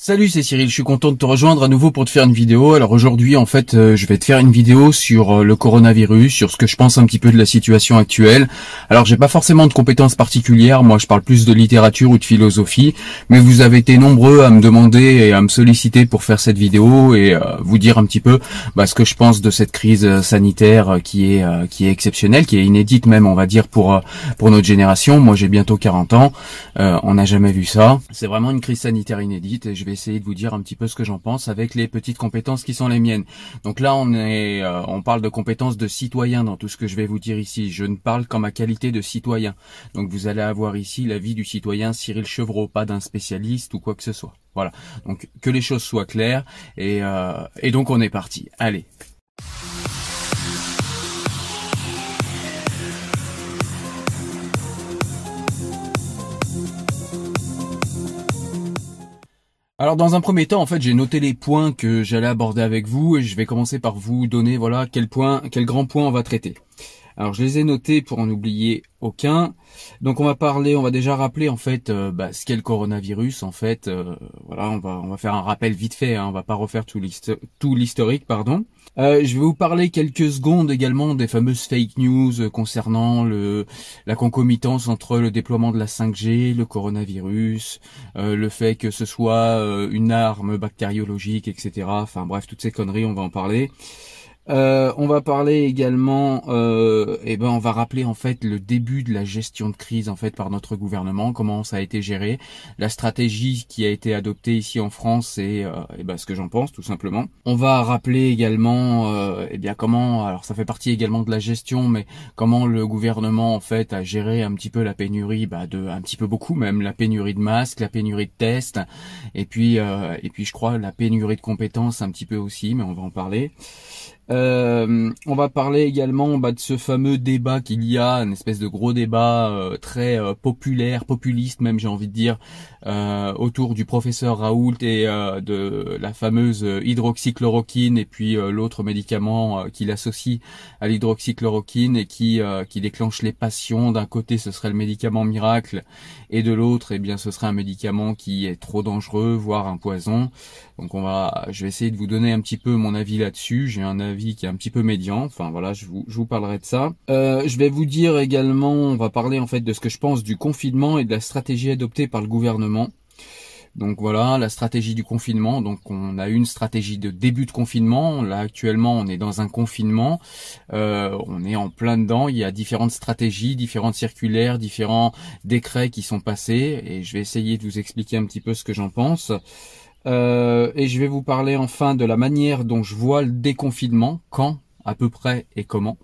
Salut, c'est Cyril, je suis content de te rejoindre à nouveau pour te faire une vidéo. Alors aujourd'hui, en fait, euh, je vais te faire une vidéo sur euh, le coronavirus, sur ce que je pense un petit peu de la situation actuelle. Alors j'ai pas forcément de compétences particulières, moi je parle plus de littérature ou de philosophie, mais vous avez été nombreux à me demander et à me solliciter pour faire cette vidéo et euh, vous dire un petit peu bah, ce que je pense de cette crise sanitaire qui est qui est exceptionnelle, qui est inédite même, on va dire pour pour notre génération. Moi j'ai bientôt 40 ans, on n'a jamais vu ça. C'est vraiment une crise sanitaire inédite et je essayer de vous dire un petit peu ce que j'en pense avec les petites compétences qui sont les miennes. Donc là, on est, euh, on parle de compétences de citoyen dans tout ce que je vais vous dire ici. Je ne parle qu'en ma qualité de citoyen. Donc vous allez avoir ici l'avis du citoyen Cyril Chevreau, pas d'un spécialiste ou quoi que ce soit. Voilà. Donc que les choses soient claires et, euh, et donc on est parti. Allez. Alors dans un premier temps, en fait, j'ai noté les points que j'allais aborder avec vous et je vais commencer par vous donner voilà quel point, quel grand point on va traiter. Alors je les ai notés pour en oublier aucun. Donc on va parler, on va déjà rappeler en fait euh, bah, ce qu'est le coronavirus. En fait, euh, voilà, on va on va faire un rappel vite fait. Hein, on va pas refaire tout l'historique, pardon. Euh, je vais vous parler quelques secondes également des fameuses fake news concernant le la concomitance entre le déploiement de la 5G, le coronavirus, le fait que ce soit une arme bactériologique, etc. Enfin bref, toutes ces conneries, on va en parler. Euh, on va parler également, euh, eh ben on va rappeler en fait le début de la gestion de crise en fait par notre gouvernement, comment ça a été géré, la stratégie qui a été adoptée ici en France et, euh, eh ben, ce que j'en pense tout simplement. On va rappeler également, euh, eh bien comment, alors ça fait partie également de la gestion, mais comment le gouvernement en fait a géré un petit peu la pénurie, bah, de un petit peu beaucoup même la pénurie de masques, la pénurie de tests, et puis euh, et puis je crois la pénurie de compétences un petit peu aussi, mais on va en parler. Euh, on va parler également bah, de ce fameux débat qu'il y a, une espèce de gros débat euh, très euh, populaire, populiste même j'ai envie de dire, autour du professeur Raoult et de la fameuse hydroxychloroquine et puis l'autre médicament qu'il associe à l'hydroxychloroquine et qui, qui déclenche les passions. D'un côté ce serait le médicament miracle et de l'autre eh bien ce serait un médicament qui est trop dangereux, voire un poison. Donc on va, je vais essayer de vous donner un petit peu mon avis là-dessus. J'ai un avis qui est un petit peu médian. Enfin voilà, je vous, parlerai de ça. Euh, je vais vous dire également, on va parler en fait de ce que je pense du confinement et de la stratégie adoptée par le gouvernement. Donc voilà, la stratégie du confinement. Donc on a une stratégie de début de confinement. Là actuellement, on est dans un confinement. Euh, on est en plein dedans. Il y a différentes stratégies, différentes circulaires, différents décrets qui sont passés. Et je vais essayer de vous expliquer un petit peu ce que j'en pense. Euh, et je vais vous parler enfin de la manière dont je vois le déconfinement, quand, à peu près et comment.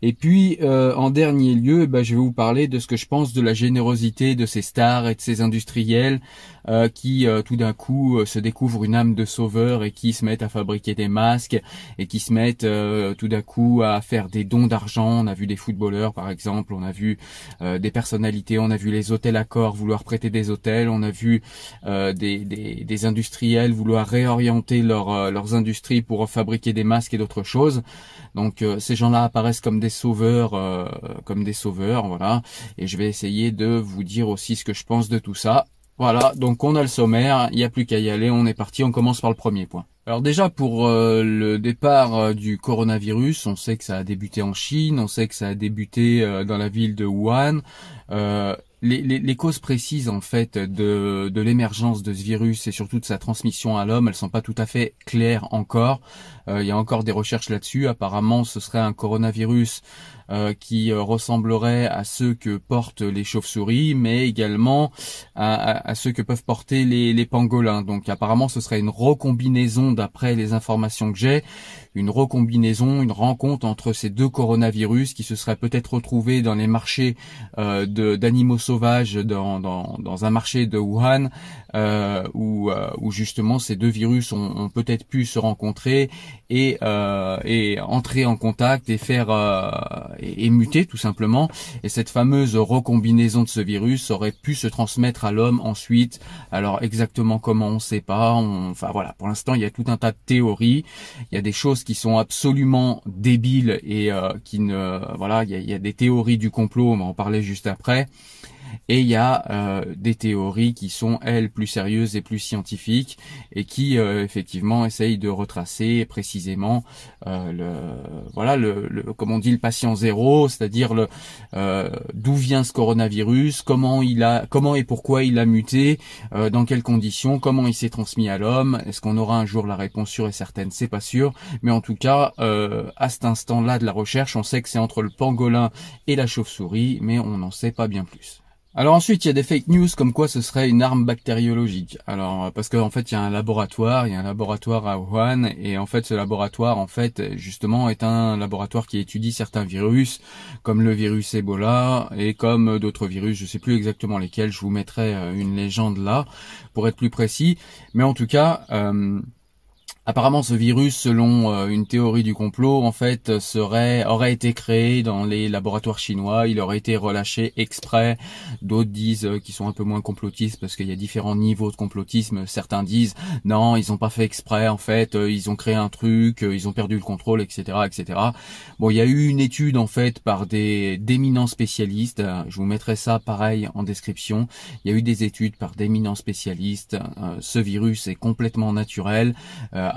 Et puis, euh, en dernier lieu, bah, je vais vous parler de ce que je pense de la générosité de ces stars et de ces industriels euh, qui, euh, tout d'un coup, se découvrent une âme de sauveur et qui se mettent à fabriquer des masques et qui se mettent tout d'un coup à faire des dons d'argent. On a vu des footballeurs, par exemple, on a vu des personnalités, on a vu les hôtels accords vouloir prêter des hôtels, on a vu des, des, des, industriels vouloir réorienter leur, leurs industries pour fabriquer des masques et d'autres choses. Donc, ces gens-là apparaissent comme des sauveurs, euh, comme des sauveurs, voilà. Et je vais essayer de vous dire aussi ce que je pense de tout ça. Voilà, donc on a le sommaire, il n'y a plus qu'à y aller, on est parti, on commence par le premier point. Alors déjà pour euh, le départ euh, du coronavirus, on sait que ça a débuté en Chine, on sait que ça a débuté dans la ville de Wuhan. Les, causes précises en fait de, de l'émergence de ce virus et surtout de sa transmission à l'homme, elles sont pas tout à fait claires encore. il y a encore des recherches là-dessus. Apparemment, ce serait un coronavirus euh, qui euh, ressemblerait à ceux que portent les chauves-souris, mais également à, ceux que peuvent porter les pangolins. Donc apparemment ce serait une recombinaison d'après les informations que j'ai, une recombinaison, une rencontre entre ces deux coronavirus qui se seraient peut-être retrouvés dans les marchés euh, d'animaux sauvages dans, dans, dans, un marché de Wuhan, euh, où, euh, où, justement ces deux virus ont, ont peut-être pu se rencontrer et, et entrer en contact et faire et, muter tout simplement. Et cette fameuse recombinaison de ce virus aurait pu se transmettre à l'homme ensuite. Alors exactement comment on ne sait pas. enfin voilà, pour l'instant il y a tout un tas de théories. Il y a des choses qui sont absolument débiles et euh, qui ne voilà, il y, a, y a des théories du complot. On va en parler juste après. Et il y a euh, des théories qui sont elles plus sérieuses et plus scientifiques et qui euh, effectivement essayent de retracer précisément euh, le voilà le, le, comme on dit le patient zéro, c'est-à-dire le d'où vient ce coronavirus, comment il a comment et pourquoi il a muté, dans quelles conditions, comment il s'est transmis à l'homme, est-ce qu'on aura un jour la réponse sûre et certaine, c'est pas sûr, mais en tout cas à cet instant-là de la recherche, on sait que c'est entre le pangolin et la chauve-souris, mais on n'en sait pas bien plus. Alors ensuite, il y a des fake news comme quoi ce serait une arme bactériologique. Alors parce qu'en fait, il y a un laboratoire, il y a un laboratoire à Wuhan et en fait, ce laboratoire en fait justement est un laboratoire qui étudie certains virus comme le virus Ebola et comme d'autres virus, je sais plus exactement lesquels, je vous mettrai euh, une légende là pour être plus précis, mais en tout cas euh, Apparemment, ce virus, selon euh, une théorie du complot, en fait, serait aurait été créé dans les laboratoires chinois. Il aurait été relâché exprès. D'autres disent euh, qu'ils sont un peu moins complotistes parce qu'il y a différents niveaux de complotisme. Certains disent non, ils ont pas fait exprès. En fait, euh, ils ont créé un truc, ils ont perdu le contrôle, etc., etc. Bon, il y a eu une étude en fait par des d'éminents spécialistes. Je vous mettrai ça pareil en description. Il y a eu des études par d'éminents spécialistes. ce virus est complètement naturel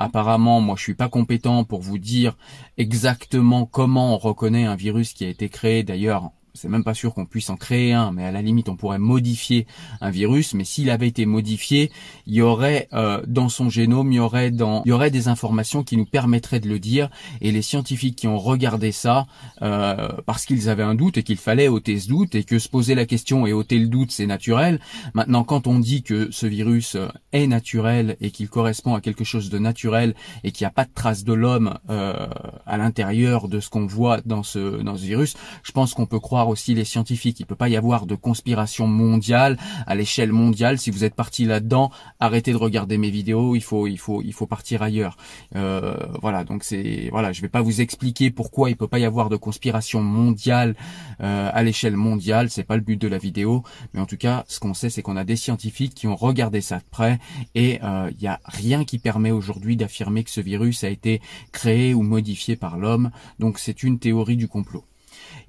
apparemment, moi je suis pas compétent pour vous dire exactement comment on reconnaît un virus qui a été créé. D'ailleurs, c'est même pas sûr qu'on puisse en créer un, mais à la limite on pourrait modifier un virus. Mais s'il avait été modifié, il y aurait euh, dans son génome, il y aurait dans, il y aurait des informations qui nous permettraient de le dire. Et les scientifiques qui ont regardé ça, euh, parce qu'ils avaient un doute et qu'il fallait ôter ce doute et que se poser la question et ôter le doute c'est naturel. Maintenant, quand on dit que ce virus euh, est naturel et qu'il correspond à quelque chose de naturel et qu'il n'y a pas de trace de l'homme à l'intérieur de ce qu'on voit dans ce dans ce virus, je pense qu'on peut croire aussi les scientifiques. Il peut pas y avoir de conspiration mondiale à l'échelle mondiale. Si vous êtes parti là-dedans, arrêtez de regarder mes vidéos. Il faut, il faut, il faut partir ailleurs. Euh, voilà. Donc c'est, voilà. Je vais pas vous expliquer pourquoi il peut pas y avoir de conspiration mondiale euh, à l'échelle mondiale. C'est pas le but de la vidéo. Mais en tout cas, ce qu'on sait, c'est qu'on a des scientifiques qui ont regardé ça de près et euh, il y a rien qui permet aujourd'hui d'affirmer que ce virus a été créé ou modifié par l'homme. Donc c'est une théorie du complot.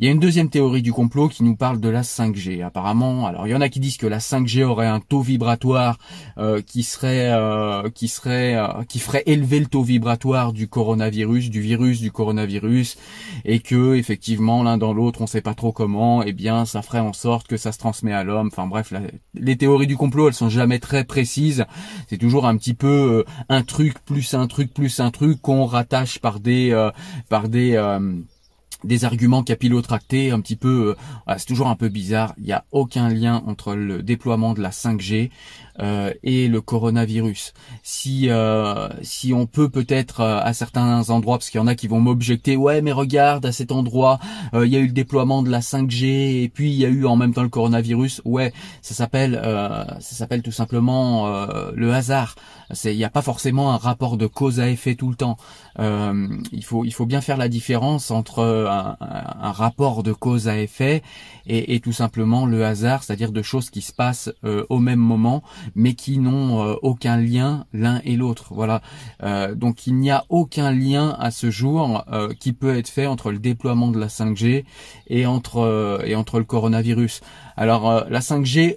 Il y a une deuxième théorie du complot qui nous parle de la 5G. Apparemment, alors il y en a qui disent que la 5G aurait un taux vibratoire euh, qui serait euh, qui serait euh, qui ferait élever le taux vibratoire du coronavirus, du virus du coronavirus, et que effectivement l'un dans l'autre, on sait pas trop comment, et eh bien ça ferait en sorte que ça se transmet à l'homme. Enfin bref, les théories du complot, elles sont jamais très précises. C'est toujours un petit peu un truc plus un truc plus un truc qu'on rattache par des par des des arguments capillotractés un petit peu euh, c'est toujours un peu bizarre. Il n'y a aucun lien entre le déploiement de la 5G euh, et le coronavirus. Si euh, si on peut peut-être euh, à certains endroits, parce qu'il y en a qui vont m'objecter, ouais mais regarde à cet endroit, il y a eu le déploiement de la 5G et puis il y a eu en même temps le coronavirus. Ouais, ça s'appelle ça s'appelle tout simplement le hasard. Il n'y a pas forcément un rapport de cause à effet tout le temps. il faut il faut bien faire la différence entre un, un rapport de cause à effet et, et, tout simplement le hasard, c'est-à-dire de choses qui se passent au même moment mais qui n'ont euh, aucun lien l'un et l'autre. Voilà. Euh, donc il n'y a aucun lien à ce jour euh, qui peut être fait entre le déploiement de la 5G et entre et entre le coronavirus. Alors la 5G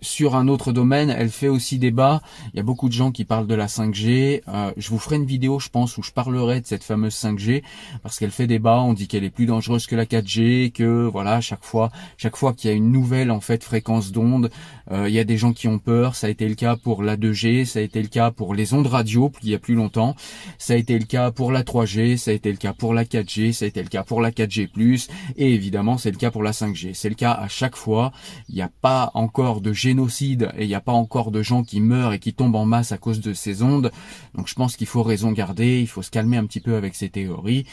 sur un autre domaine, elle fait aussi débat. Il y a beaucoup de gens qui parlent de la 5G. Euh, je vous ferai une vidéo, je pense, où je parlerai de cette fameuse 5G parce qu'elle fait débat. On dit qu'elle est plus dangereuse que la 4G, que voilà, chaque fois, chaque fois qu'il y a une nouvelle en fait fréquence d'onde, euh, il y a des gens qui ont peur. Ça a été le cas pour la 2G, ça a été le cas pour les ondes radio il y a plus longtemps, ça a été le cas pour la 3G, ça a été le cas pour la 4G, ça a été le cas pour la 4G+, et évidemment c'est le cas pour la 5G. C'est le cas à chaque fois. Il n'y a pas encore de génocide et il n'y a pas encore de gens qui meurent et qui tombent en masse à cause de ces ondes. Donc je pense qu'il faut raison garder, il faut se calmer un petit peu avec ces théories.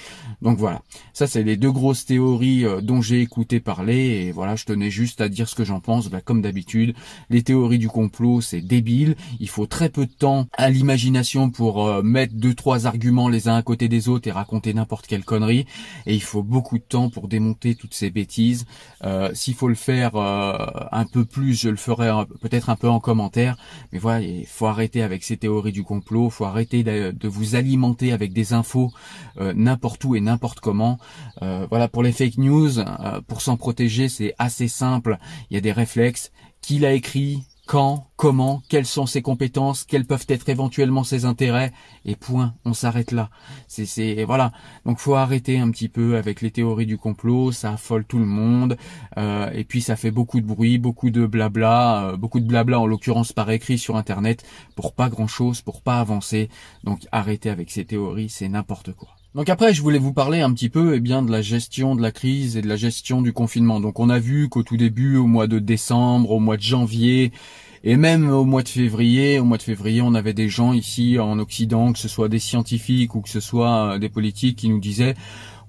Donc voilà, ça c'est les deux grosses théories euh, dont j'ai écouté parler et voilà, je tenais juste à dire ce que j'en pense. Bah, comme d'habitude, les théories du complot c'est débile. Il faut très peu de temps à l'imagination pour euh, mettre deux trois arguments les uns à côté des autres et raconter n'importe quelle connerie. Et il faut beaucoup de temps pour démonter toutes ces bêtises. Euh, s'il faut le faire un peu plus, je le ferai mettrai peut-être un peu en commentaire. Mais voilà, il faut arrêter avec ces théories du complot, faut arrêter de, vous alimenter avec des infos euh, n'importe où et n'importe comment. Euh, voilà, pour les fake news, euh, pour s'en protéger, c'est assez simple. Il y a des réflexes. Qui l'a écrit? Quand, comment, quelles sont ses compétences, quels peuvent être éventuellement ses intérêts, et point, on s'arrête là. C'est, c'est, voilà. Donc faut arrêter un petit peu avec les théories du complot, ça affole tout le monde, euh, et puis ça fait beaucoup de bruit, beaucoup de blabla, euh, beaucoup de blabla en l'occurrence par écrit sur internet, pour pas grand chose, pour pas avancer. Donc arrêtez avec ces théories, c'est n'importe quoi. Donc après, je voulais vous parler un petit peu, eh bien, de la gestion de la crise et de la gestion du confinement. Donc on a vu qu'au tout début, au mois de décembre, au mois de janvier, et même au mois de février, au mois de février, on avait des gens ici en Occident, que ce soit des scientifiques ou que ce soit euh, des politiques, qui nous disaient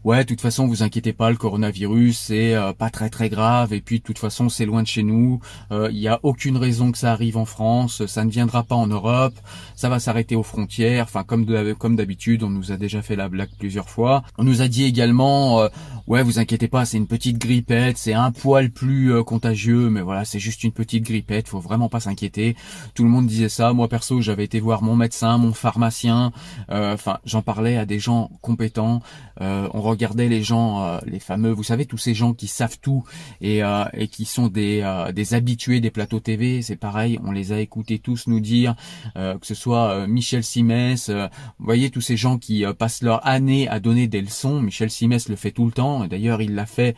ouais, de toute façon, vous inquiétez pas, le coronavirus, c'est euh, pas très très grave, et puis de toute façon, c'est loin de chez nous, il euh, n'y a aucune raison que ça arrive en France, ça ne viendra pas en Europe, ça va s'arrêter aux frontières, enfin comme comme d'habitude, on nous a déjà fait la blague plusieurs fois. On nous a dit également, euh, ouais, vous inquiétez pas, c'est une petite grippette, c'est un poil plus contagieux, mais voilà, c'est juste une petite grippette, faut vraiment pas s'inquiéter. Tout le monde disait ça, moi perso, j'avais été voir mon médecin, mon pharmacien, enfin, j'en parlais à des gens compétents, on regardait les gens, euh, les fameux, vous savez, tous ces gens qui savent tout et, euh, qui sont des, euh, des habitués des plateaux TV, c'est pareil, on les a écoutés tous nous dire, que ce soit Michel Simès, vous voyez, tous ces gens qui passent leur année à donner des leçons, Michel Simès le fait tout le temps, d'ailleurs il l'a fait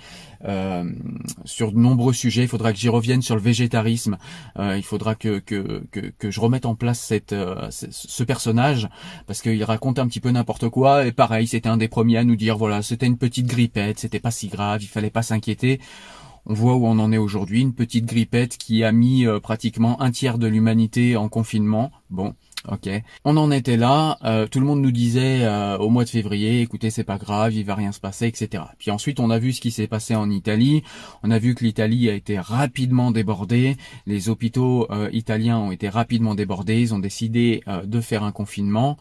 sur de nombreux sujets, il faudra que j'y revienne sur le végétarisme, il faudra que, que, que, que, je remette en place cette, ce personnage, parce qu'il raconte un petit peu n'importe quoi, et pareil, c'était un des premiers à nous dire, voilà, c'était une petite grippette, c'était pas si grave, il fallait pas s'inquiéter. On voit où on en est aujourd'hui, une petite grippette qui a mis euh, pratiquement un tiers de l'humanité en confinement. Bon, ok. On en était là, euh, tout le monde nous disait euh, au mois de février, écoutez, c'est pas grave, il va rien se passer, etc. Puis ensuite, on a vu ce qui s'est passé en Italie. On a vu que l'Italie a été rapidement débordée, les hôpitaux italiens ont été rapidement débordés, ils ont décidé de faire un confinement.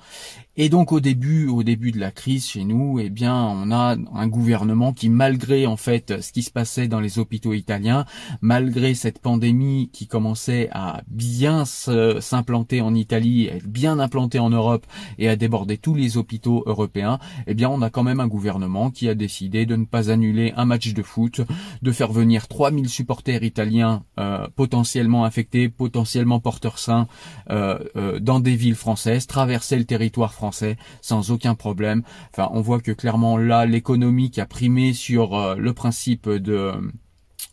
Et donc au début, au début de la crise chez nous, eh bien, on a un gouvernement qui, malgré en fait ce qui se passait dans les hôpitaux italiens, malgré cette pandémie qui commençait à bien s'implanter en Italie, être bien implantée en Europe et à déborder tous les hôpitaux européens, eh bien, on a quand même un gouvernement qui a décidé de ne pas annuler un match de foot, de faire venir 3000 supporters italiens euh, potentiellement infectés, potentiellement porteurs sains euh, euh, dans des villes françaises, traverser le territoire français sans aucun problème. Enfin, on voit que clairement là, l'économie qui a primé sur euh, le principe de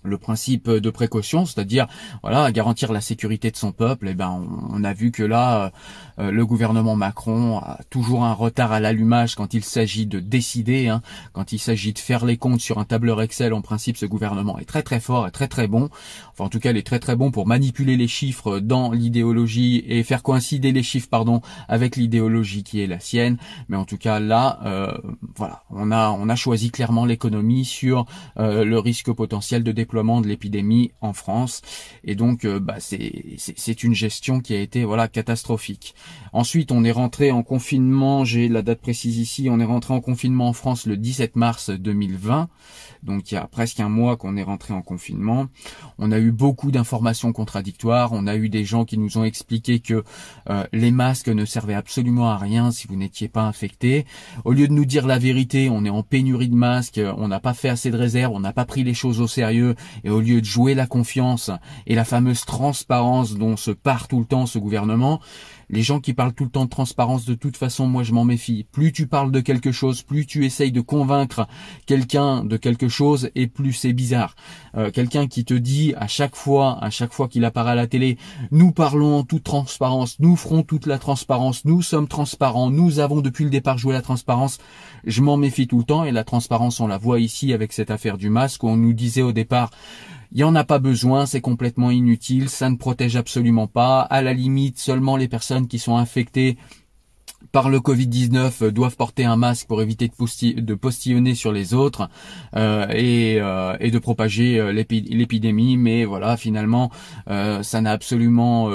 le principe de précaution, c'est-à-dire voilà garantir la sécurité de son peuple. Et eh ben on, a vu que là euh, le gouvernement Macron a toujours un retard à l'allumage quand il s'agit de décider, hein, quand il s'agit de faire les comptes sur un tableur Excel. En principe, ce gouvernement est très très fort et très très bon. Enfin en tout cas, il est très très bon pour manipuler les chiffres dans l'idéologie et faire coïncider les chiffres pardon avec l'idéologie qui est la sienne. Mais en tout cas là, euh, voilà, on a on a choisi clairement l'économie sur euh, le risque potentiel de déploiement de l'épidémie en France. Et donc, euh, bah, c'est une gestion qui a été voilà catastrophique. Ensuite, on est rentré en confinement. J'ai la date précise ici. On est rentré en confinement en France le 17 mars 2020. Donc, il y a presque un mois qu'on est rentré en confinement. On a eu beaucoup d'informations contradictoires. On a eu des gens qui nous ont expliqué que euh, les masques ne servaient absolument à rien si vous n'étiez pas infecté. Au lieu de nous dire la vérité, on est en pénurie de masques. On n'a pas fait assez de réserves. On n'a pas pris les choses au sérieux et au lieu de jouer la confiance et la fameuse transparence dont se part tout le temps ce gouvernement, les gens qui parlent tout le temps de transparence, de toute façon, moi je m'en méfie. Plus tu parles de quelque chose, plus tu essayes de convaincre quelqu'un de quelque chose, et plus c'est bizarre. Euh, quelqu'un qui te dit à chaque fois, à chaque fois qu'il apparaît à la télé, nous parlons en toute transparence, nous ferons toute la transparence, nous sommes transparents, nous avons depuis le départ joué la transparence. Je m'en méfie tout le temps, et la transparence, on la voit ici avec cette affaire du masque, où on nous disait au départ, il n'y en a pas besoin, c'est complètement inutile, ça ne protège absolument pas. À la limite, seulement les personnes qui sont infectées par le Covid-19 doivent porter un masque pour éviter de, postillonner sur les autres et, de propager l'épidémie. Mais voilà, finalement, ça n'a absolument,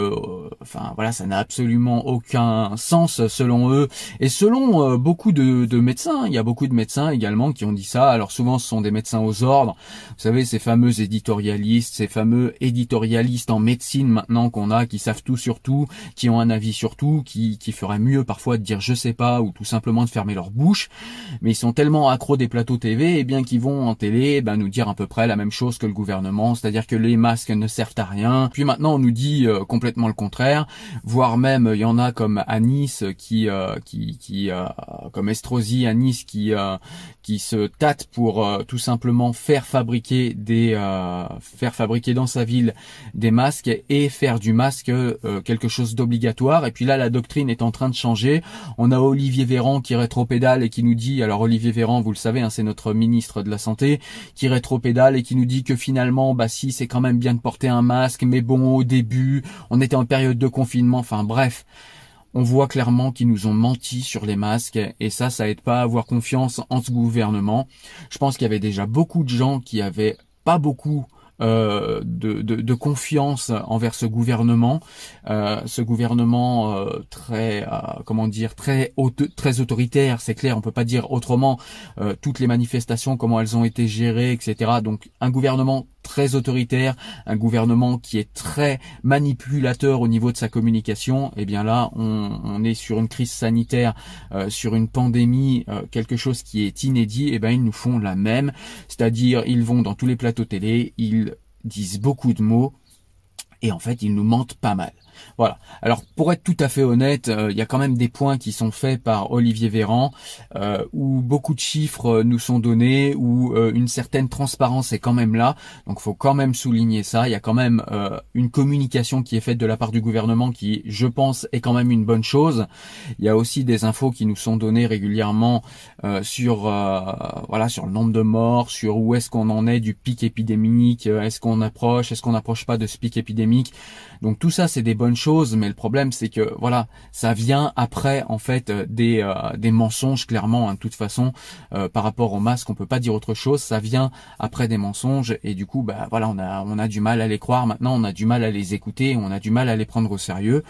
enfin voilà, ça n'a absolument aucun sens selon eux et selon beaucoup de, de médecins. Il y a beaucoup de médecins également qui ont dit ça. Alors souvent, ce sont des médecins aux ordres. Vous savez, ces fameux éditorialistes, ces fameux éditorialistes en médecine maintenant qu'on a, qui savent tout sur tout, qui ont un avis sur tout, qui, qui feraient mieux parfois dire je sais pas ou tout simplement de fermer leur bouche. Mais ils sont tellement accros des plateaux TV, et eh bien qu'ils vont en télé ben, nous dire à peu près la même chose que le gouvernement, c'est-à-dire que les masques ne servent à rien. Puis maintenant, on nous dit euh, complètement le contraire, voire même il y en a comme à Nice qui, euh, qui, qui euh, comme Estrosi à Nice qui, qui se tâte pour tout simplement faire fabriquer des faire fabriquer dans sa ville des masques et faire du masque quelque chose d'obligatoire. Et puis là, la doctrine est en train de changer. On a Olivier Véran qui rétropédale et qui nous dit, alors Olivier Véran, vous le savez, hein, c'est notre ministre de la santé, qui rétropédale et qui nous dit que finalement, bah si, c'est quand même bien de porter un masque, mais bon, au début, on était en période de confinement. Enfin bref on voit clairement qu'ils nous ont menti sur les masques et ça, ça aide pas à avoir confiance en ce gouvernement. Je pense qu'il y avait déjà beaucoup de gens qui avaient pas beaucoup euh, de, de, confiance envers ce gouvernement, euh, ce gouvernement euh, très, comment dire, très très autoritaire, c'est clair, on peut pas dire autrement. toutes les manifestations, comment elles ont été gérées, etc. Donc un gouvernement très autoritaire, un gouvernement qui est très manipulateur au niveau de sa communication, et eh bien là, on, est sur une crise sanitaire, sur une pandémie, quelque chose qui est inédit, et eh bien ils nous font la même, c'est-à-dire ils vont dans tous les plateaux télé, ils disent beaucoup de mots et en fait ils nous mentent pas mal. Voilà. Alors pour être tout à fait honnête, euh, il y a quand même des points qui sont faits par Olivier Véran, euh, où beaucoup de chiffres euh, nous sont donnés, où une certaine transparence est quand même là. Donc faut quand même souligner ça. Il y a quand même une communication qui est faite de la part du gouvernement qui, je pense, est quand même une bonne chose. Il y a aussi des infos qui nous sont données régulièrement sur voilà sur le nombre de morts, sur où est-ce qu'on en est du pic épidémique, est-ce qu'on approche, est-ce qu'on n'approche pas de ce pic épidémique. Donc tout ça c'est des bonnes chose, mais le problème c'est que voilà, ça vient après en fait euh, des, euh, des mensonges clairement. Hein, de toute façon, euh, par rapport au masque, on peut pas dire autre chose. Ça vient après des mensonges et du coup, bah voilà, on a on a du mal à les croire. Maintenant, on a du mal à les écouter, on a du mal à les prendre au sérieux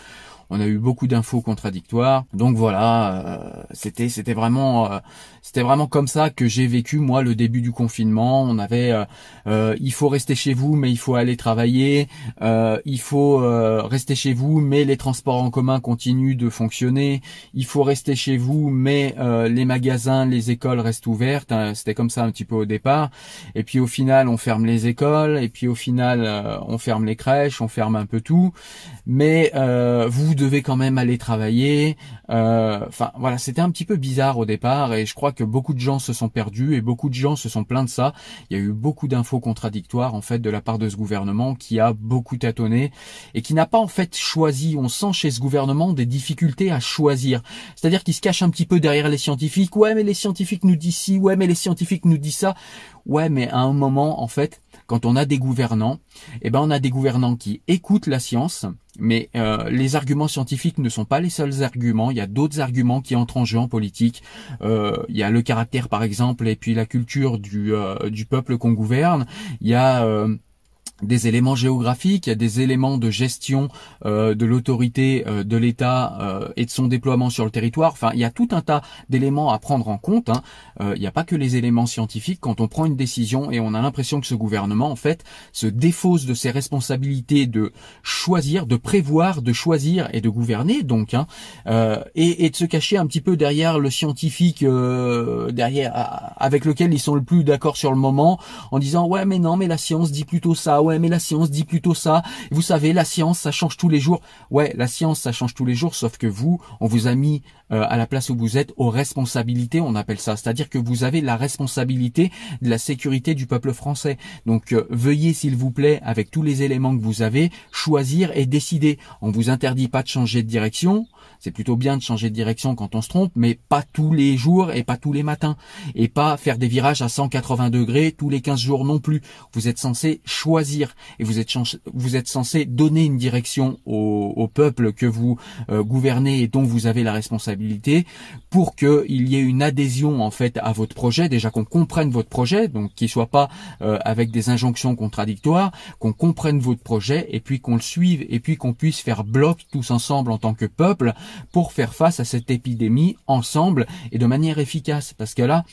on a eu beaucoup d'infos contradictoires. Donc voilà, c'était c'était vraiment c'était vraiment comme ça que j'ai vécu moi le début du confinement. On avait, euh, euh, il faut rester chez vous, mais il faut aller travailler. Euh, il faut rester chez vous, mais les transports en commun continuent de fonctionner. Il faut rester chez vous, mais les magasins, les écoles restent ouvertes. Hein, c'était comme ça un petit peu au départ. Et puis au final, on ferme les écoles. Et puis au final, on ferme les crèches, on ferme un peu tout. Mais vous devez quand même aller travailler. Enfin voilà, c'était un petit peu bizarre au départ, et je crois beaucoup de gens se sont perdus et beaucoup de gens se sont plaints de ça. Il y a eu beaucoup d'infos contradictoires en fait de la part de ce gouvernement qui a beaucoup tâtonné et qui n'a pas en fait choisi. On sent chez ce gouvernement des difficultés à choisir. C'est-à-dire qu'il se cache un petit peu derrière les scientifiques. Ouais, mais les scientifiques nous disent ci. Ouais, mais les scientifiques nous disent ça. Ouais, mais à un moment en fait, quand on a des gouvernants, eh ben on a des gouvernants qui écoutent la science, mais euh, les arguments scientifiques ne sont pas les seuls arguments. Il y a d'autres arguments qui entrent en jeu en politique. Euh, il y a le caractère, par exemple, et puis la culture du, euh, du peuple qu'on gouverne. Il y a des éléments géographiques, il y a des éléments de gestion euh, de l'autorité euh, de l'État euh, et de son déploiement sur le territoire. Enfin, il y a tout un tas d'éléments à prendre en compte. Hein. il n'y a pas que les éléments scientifiques. Quand on prend une décision et on a l'impression que ce gouvernement, en fait, se défausse de ses responsabilités de choisir, de prévoir, de choisir et de gouverner, donc, hein, et, et, de se cacher un petit peu derrière le scientifique, derrière avec lequel ils sont le plus d'accord sur le moment, en disant ouais mais non mais la science dit plutôt ça ouais mais la science dit plutôt ça. Vous savez, la science ça change tous les jours. Ouais, la science ça change tous les jours, sauf que vous, on vous a mis euh, à la place où vous êtes aux responsabilités, on appelle ça. C'est-à-dire que vous avez la responsabilité de la sécurité du peuple français. Donc euh, veuillez s'il vous plaît, avec tous les éléments que vous avez, choisir et décider. On vous interdit pas de changer de direction, C'est plutôt bien de changer de direction quand on se trompe, mais pas tous les jours et pas tous les matins. Et pas faire des virages à 180 degrés tous les 15 jours non plus. Vous êtes censé choisir et vous êtes, vous êtes censé donner une direction au, peuple que vous euh, gouvernez et dont vous avez la responsabilité pour qu'il y ait une adhésion en fait à votre projet. Déjà qu'on comprenne votre projet, donc qu'il soit pas euh, avec des injonctions contradictoires, qu'on comprenne votre projet et puis qu'on le suive et puis qu'on puisse faire bloc tous ensemble en tant que peuple pour faire face à cette épidémie ensemble et de manière efficace. Parce que là,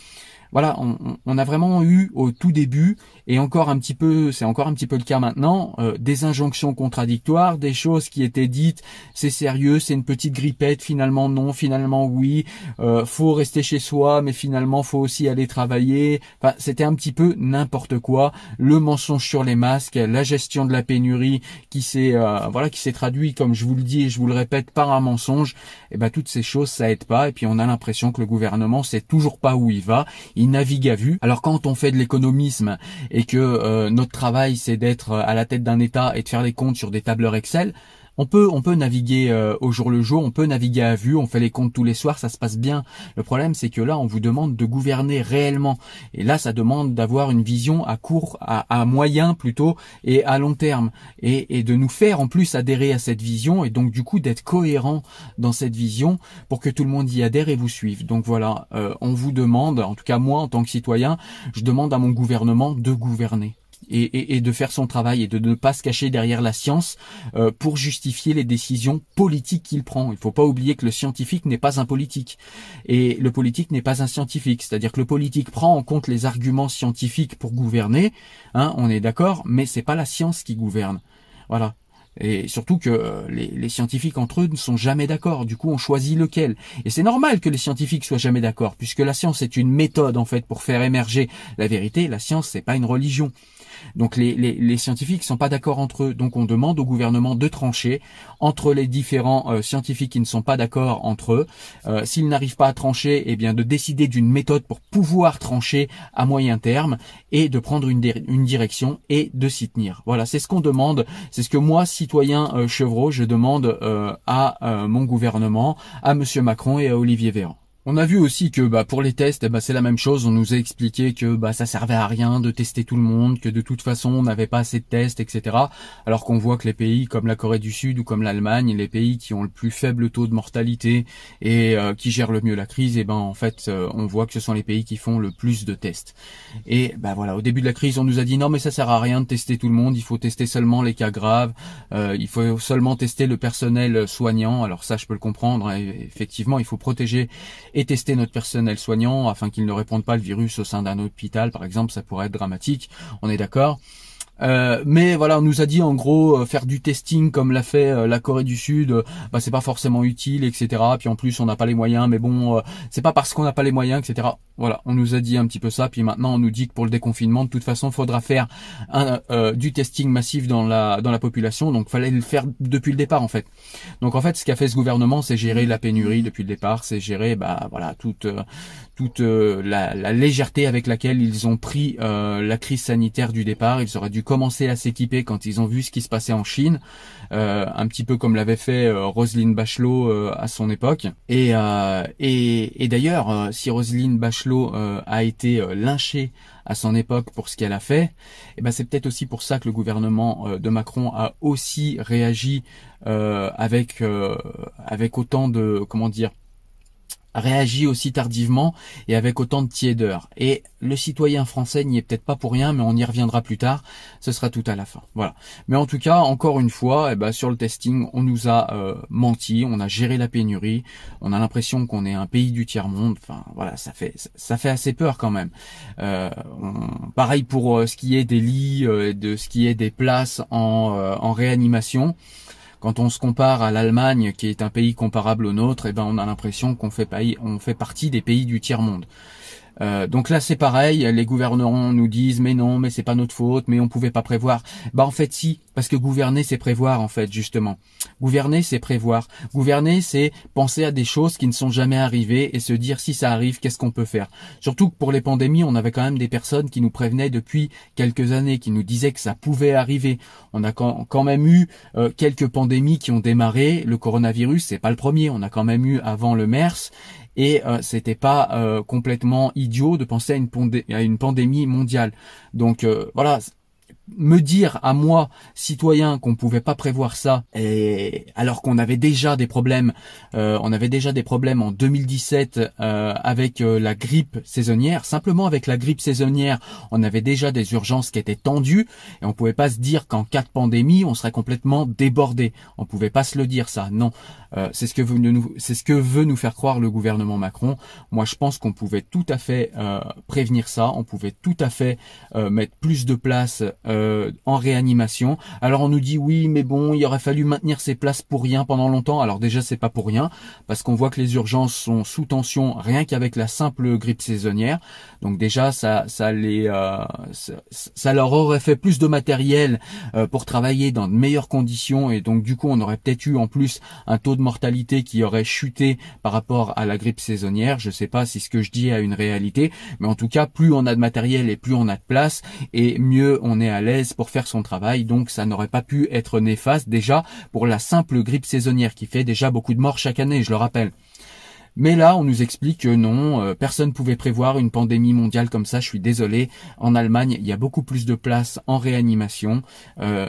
voilà, on, a vraiment eu au tout début et encore un petit peu, c'est encore un petit peu le cas maintenant, euh, des injonctions contradictoires, des choses qui étaient dites, c'est sérieux, c'est une petite grippette, finalement non, finalement oui, euh, faut rester chez soi, mais finalement faut aussi aller travailler. Enfin, c'était un petit peu n'importe quoi. Le mensonge sur les masques, la gestion de la pénurie qui s'est, euh, voilà, qui s'est traduit, comme je vous le dis et je vous le répète, par un mensonge. Et eh ben toutes ces choses, ça aide pas. Et puis on a l'impression que le gouvernement sait toujours pas où il va. Navigue à vue. Alors quand on fait de l'économisme et que euh, notre travail c'est d'être euh, à la tête d'un État et de faire des comptes sur des tableurs Excel, on peut, on peut naviguer euh, au jour le jour, on peut naviguer à vue, on fait les comptes tous les soirs, ça se passe bien. Le problème, c'est que là, on vous demande de gouverner réellement. Et là, ça demande d'avoir une vision à court, à, moyen plutôt, et à long terme. Et, et, de nous faire en plus adhérer à cette vision, et donc du coup d'être cohérent dans cette vision pour que tout le monde y adhère et vous suive. Donc voilà, on vous demande, en tout cas moi en tant que citoyen, je demande à mon gouvernement de gouverner et, de faire son travail et de ne pas se cacher derrière la science euh, pour justifier les décisions politiques qu'il prend. Il ne faut pas oublier que le scientifique n'est pas un politique et le politique n'est pas un scientifique. C'est-à-dire que le politique prend en compte les arguments scientifiques pour gouverner, hein, on est d'accord, mais c'est pas la science qui gouverne. Voilà. Et surtout que euh, les, les, scientifiques entre eux ne sont jamais d'accord. Du coup, on choisit lequel. Et c'est normal que les scientifiques soient jamais d'accord, puisque la science est une méthode en fait pour faire émerger la vérité. La science, c'est pas une religion. Donc les, les, scientifiques sont pas d'accord entre eux. Donc on demande au gouvernement de trancher entre les différents euh, scientifiques qui ne sont pas d'accord entre eux. Euh, S'ils n'arrivent pas à trancher, eh bien de décider d'une méthode pour pouvoir trancher à moyen terme et de prendre une, une direction et de s'y tenir. Voilà, c'est ce qu'on demande. C'est ce que moi, citoyen euh, Chevreau, je demande euh, à mon gouvernement, à Monsieur Macron et à Olivier Véran. On a vu aussi que bah, pour les tests, eh bah, c'est la même chose. On nous a expliqué que bah, ça servait à rien de tester tout le monde, que de toute façon on n'avait pas assez de tests, etc. Alors qu'on voit que les pays comme la Corée du Sud ou comme l'Allemagne, les pays qui ont le plus faible taux de mortalité et euh, qui gèrent le mieux la crise, eh ben en fait euh, on voit que ce sont les pays qui font le plus de tests. Et bah voilà, au début de la crise, on nous a dit non mais ça sert à rien de tester tout le monde, il faut tester seulement les cas graves, euh, il faut seulement tester le personnel soignant. Alors ça je peux le comprendre, hein. effectivement il faut protéger et tester notre personnel soignant afin qu'il ne réponde pas le virus au sein d'un hôpital, par exemple, ça pourrait être dramatique. On est d'accord. Euh, mais voilà, on nous a dit en gros euh, faire du testing comme l'a fait euh, la Corée du Sud, bah c'est pas forcément utile, etc. Puis en plus on n'a pas les moyens, mais bon, c'est pas parce qu'on n'a pas les moyens, etc. Voilà, on nous a dit un petit peu ça. Puis maintenant on nous dit que pour le déconfinement, de toute façon, faudra faire un, du testing massif dans la dans la population. Donc fallait le faire depuis le départ en fait. Donc en fait, ce qu'a fait ce gouvernement, c'est gérer la pénurie depuis le départ, c'est gérer bah voilà toute toute la, la, légèreté avec laquelle ils ont pris la crise sanitaire du départ. Ils auraient dû commencé à s'équiper quand ils ont vu ce qui se passait en Chine, euh, un petit peu comme l'avait fait euh, Roselyne Bachelot euh, à son époque. Et, et, d'ailleurs, si Roselyne Bachelot a été lynchée à son époque pour ce qu'elle a fait, eh ben c'est peut-être aussi pour ça que le gouvernement de Macron a aussi réagi avec avec autant de comment dire réagit aussi tardivement et avec autant de tiédeur. Et le citoyen français n'y est peut-être pas pour rien, mais on y reviendra plus tard. Ce sera tout à la fin. Voilà. Mais en tout cas, encore une fois, eh ben, sur le testing, on nous a euh, menti, on a géré la pénurie, on a l'impression qu'on est un pays du tiers monde. Enfin, voilà, ça fait ça fait assez peur quand même. Euh, pareil pour euh, ce qui est des lits, de ce qui est des places en, en réanimation quand on se compare à l'Allemagne, qui est un pays comparable au nôtre, eh ben on a l'impression qu'on fait, on fait partie des pays du tiers monde. Euh, donc là c'est pareil, les gouvernants nous disent mais non, mais c'est pas notre faute, mais on pouvait pas prévoir. Bah en fait si, parce que gouverner c'est prévoir en fait justement. Gouverner c'est prévoir. Gouverner c'est penser à des choses qui ne sont jamais arrivées et se dire si ça arrive, qu'est-ce qu'on peut faire? Surtout que pour les pandémies, on avait quand même des personnes qui nous prévenaient depuis quelques années, qui nous disaient que ça pouvait arriver. On a quand même eu euh, quelques pandémies qui ont démarré. Le coronavirus c'est pas le premier, on a quand même eu avant le MERS et euh, c'était pas euh, complètement idiot de penser à une, pandémie mondiale. Donc euh, voilà, me dire à moi, citoyen, qu'on pouvait pas prévoir ça, et alors qu'on avait déjà des problèmes, euh, on avait déjà des problèmes en 2017 euh, avec euh, la grippe saisonnière. Simplement avec la grippe saisonnière, on avait déjà des urgences qui étaient tendues, et on pouvait pas se dire qu'en cas de pandémie, on serait complètement débordé. On pouvait pas se le dire ça. Non, c'est ce que veut nous, c'est ce que veut nous faire croire le gouvernement Macron. Moi, je pense qu'on pouvait tout à fait prévenir ça. On pouvait tout à fait mettre plus de place. Euh, en réanimation. Alors on nous dit oui, mais bon, il aurait fallu maintenir ces places pour rien pendant longtemps. Alors déjà c'est pas pour rien parce qu'on voit que les urgences sont sous tension rien qu'avec la simple grippe saisonnière. Donc déjà ça ça les euh, ça, leur aurait fait plus de matériel euh, pour travailler dans de meilleures conditions et donc du coup on aurait peut-être eu en plus un taux de mortalité qui aurait chuté par rapport à la grippe saisonnière. Je sais pas si ce que je dis a une réalité, mais en tout cas plus on a de matériel et plus on a de place et mieux on est à pour faire son travail, donc ça n'aurait pas pu être néfaste déjà pour la simple grippe saisonnière qui fait déjà beaucoup de morts chaque année, je le rappelle. Mais là, on nous explique que non, euh, personne ne pouvait prévoir une pandémie mondiale comme ça. Je suis désolé. En Allemagne, il y a beaucoup plus de places en réanimation. Euh,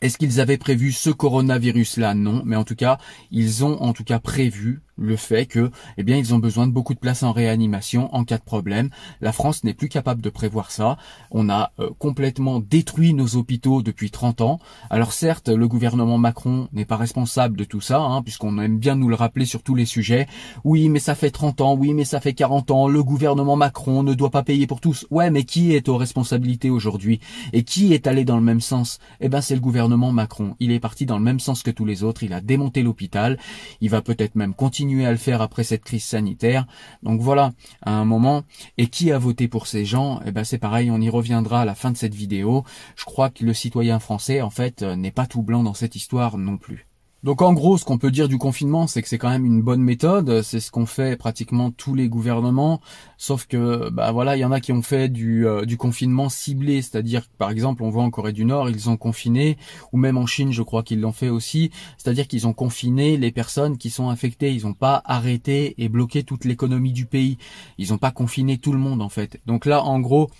est-ce qu'ils avaient prévu ce coronavirus-là? Non, mais en tout cas, ils ont en tout cas prévu le fait que, eh bien, ils ont besoin de beaucoup de places en réanimation en cas de problème. La France n'est plus capable de prévoir ça. On a euh, complètement détruit nos hôpitaux depuis 30 ans. Alors certes, le gouvernement Macron n'est pas responsable de tout ça, hein, puisqu'on aime bien nous le rappeler sur tous les sujets. Oui, mais ça fait 30 ans, oui, mais ça fait 40 ans, le gouvernement Macron ne doit pas payer pour tous. Ouais, mais qui est aux responsabilités aujourd'hui? Et qui est allé dans le même sens? Eh ben, c'est le gouvernement Macron. Il est parti dans le même sens que tous les autres. Il a démonté l'hôpital. Il va peut-être même continuer à le faire après cette crise sanitaire. Donc voilà, à un moment. Et qui a voté pour ces gens? Eh ben c'est pareil, on y reviendra à la fin de cette vidéo. Je crois que le citoyen français, en fait, euh, n'est pas tout blanc dans cette histoire non plus. Donc en gros, ce qu'on peut dire du confinement, c'est que c'est quand même une bonne méthode. C'est ce qu'ont fait pratiquement tous les gouvernements. Sauf que, bah voilà, il y en a qui ont fait du, euh, confinement ciblé, c'est-à-dire par exemple, on voit en Corée du Nord, ils ont confiné, ou même en Chine, je crois qu'ils l'ont fait aussi. C'est-à-dire qu'ils ont confiné les personnes qui sont infectées. Ils n'ont pas arrêté et bloqué toute l'économie du pays. Ils n'ont pas confiné tout le monde en fait. Donc là, en gros,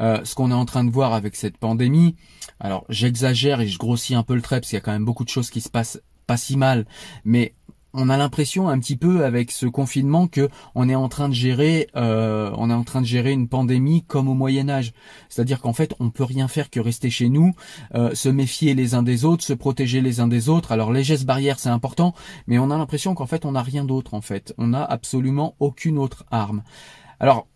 euh, ce qu'on est en train de voir avec cette pandémie, alors j'exagère et je grossis un peu le trait parce qu'il y a quand même beaucoup de choses qui se passent si mal, mais on a l'impression un petit peu avec ce confinement que on est en train de gérer euh, on est en train de gérer une pandémie comme au Moyen Âge. C'est-à-dire qu'en fait on peut rien faire que rester chez nous euh, se méfier les uns des autres se protéger les uns des autres. Alors les gestes barrières c'est important mais on a l'impression qu'en fait on n'a rien d'autre en fait. On n'a absolument aucune autre arme. Alors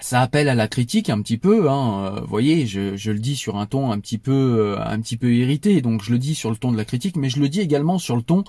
ça appelle à la critique un petit peu, hein. Euh, vous voyez, je, le dis sur un ton un petit peu, euh, un petit peu irrité, donc je le dis sur le ton de la critique, mais je le dis également sur le ton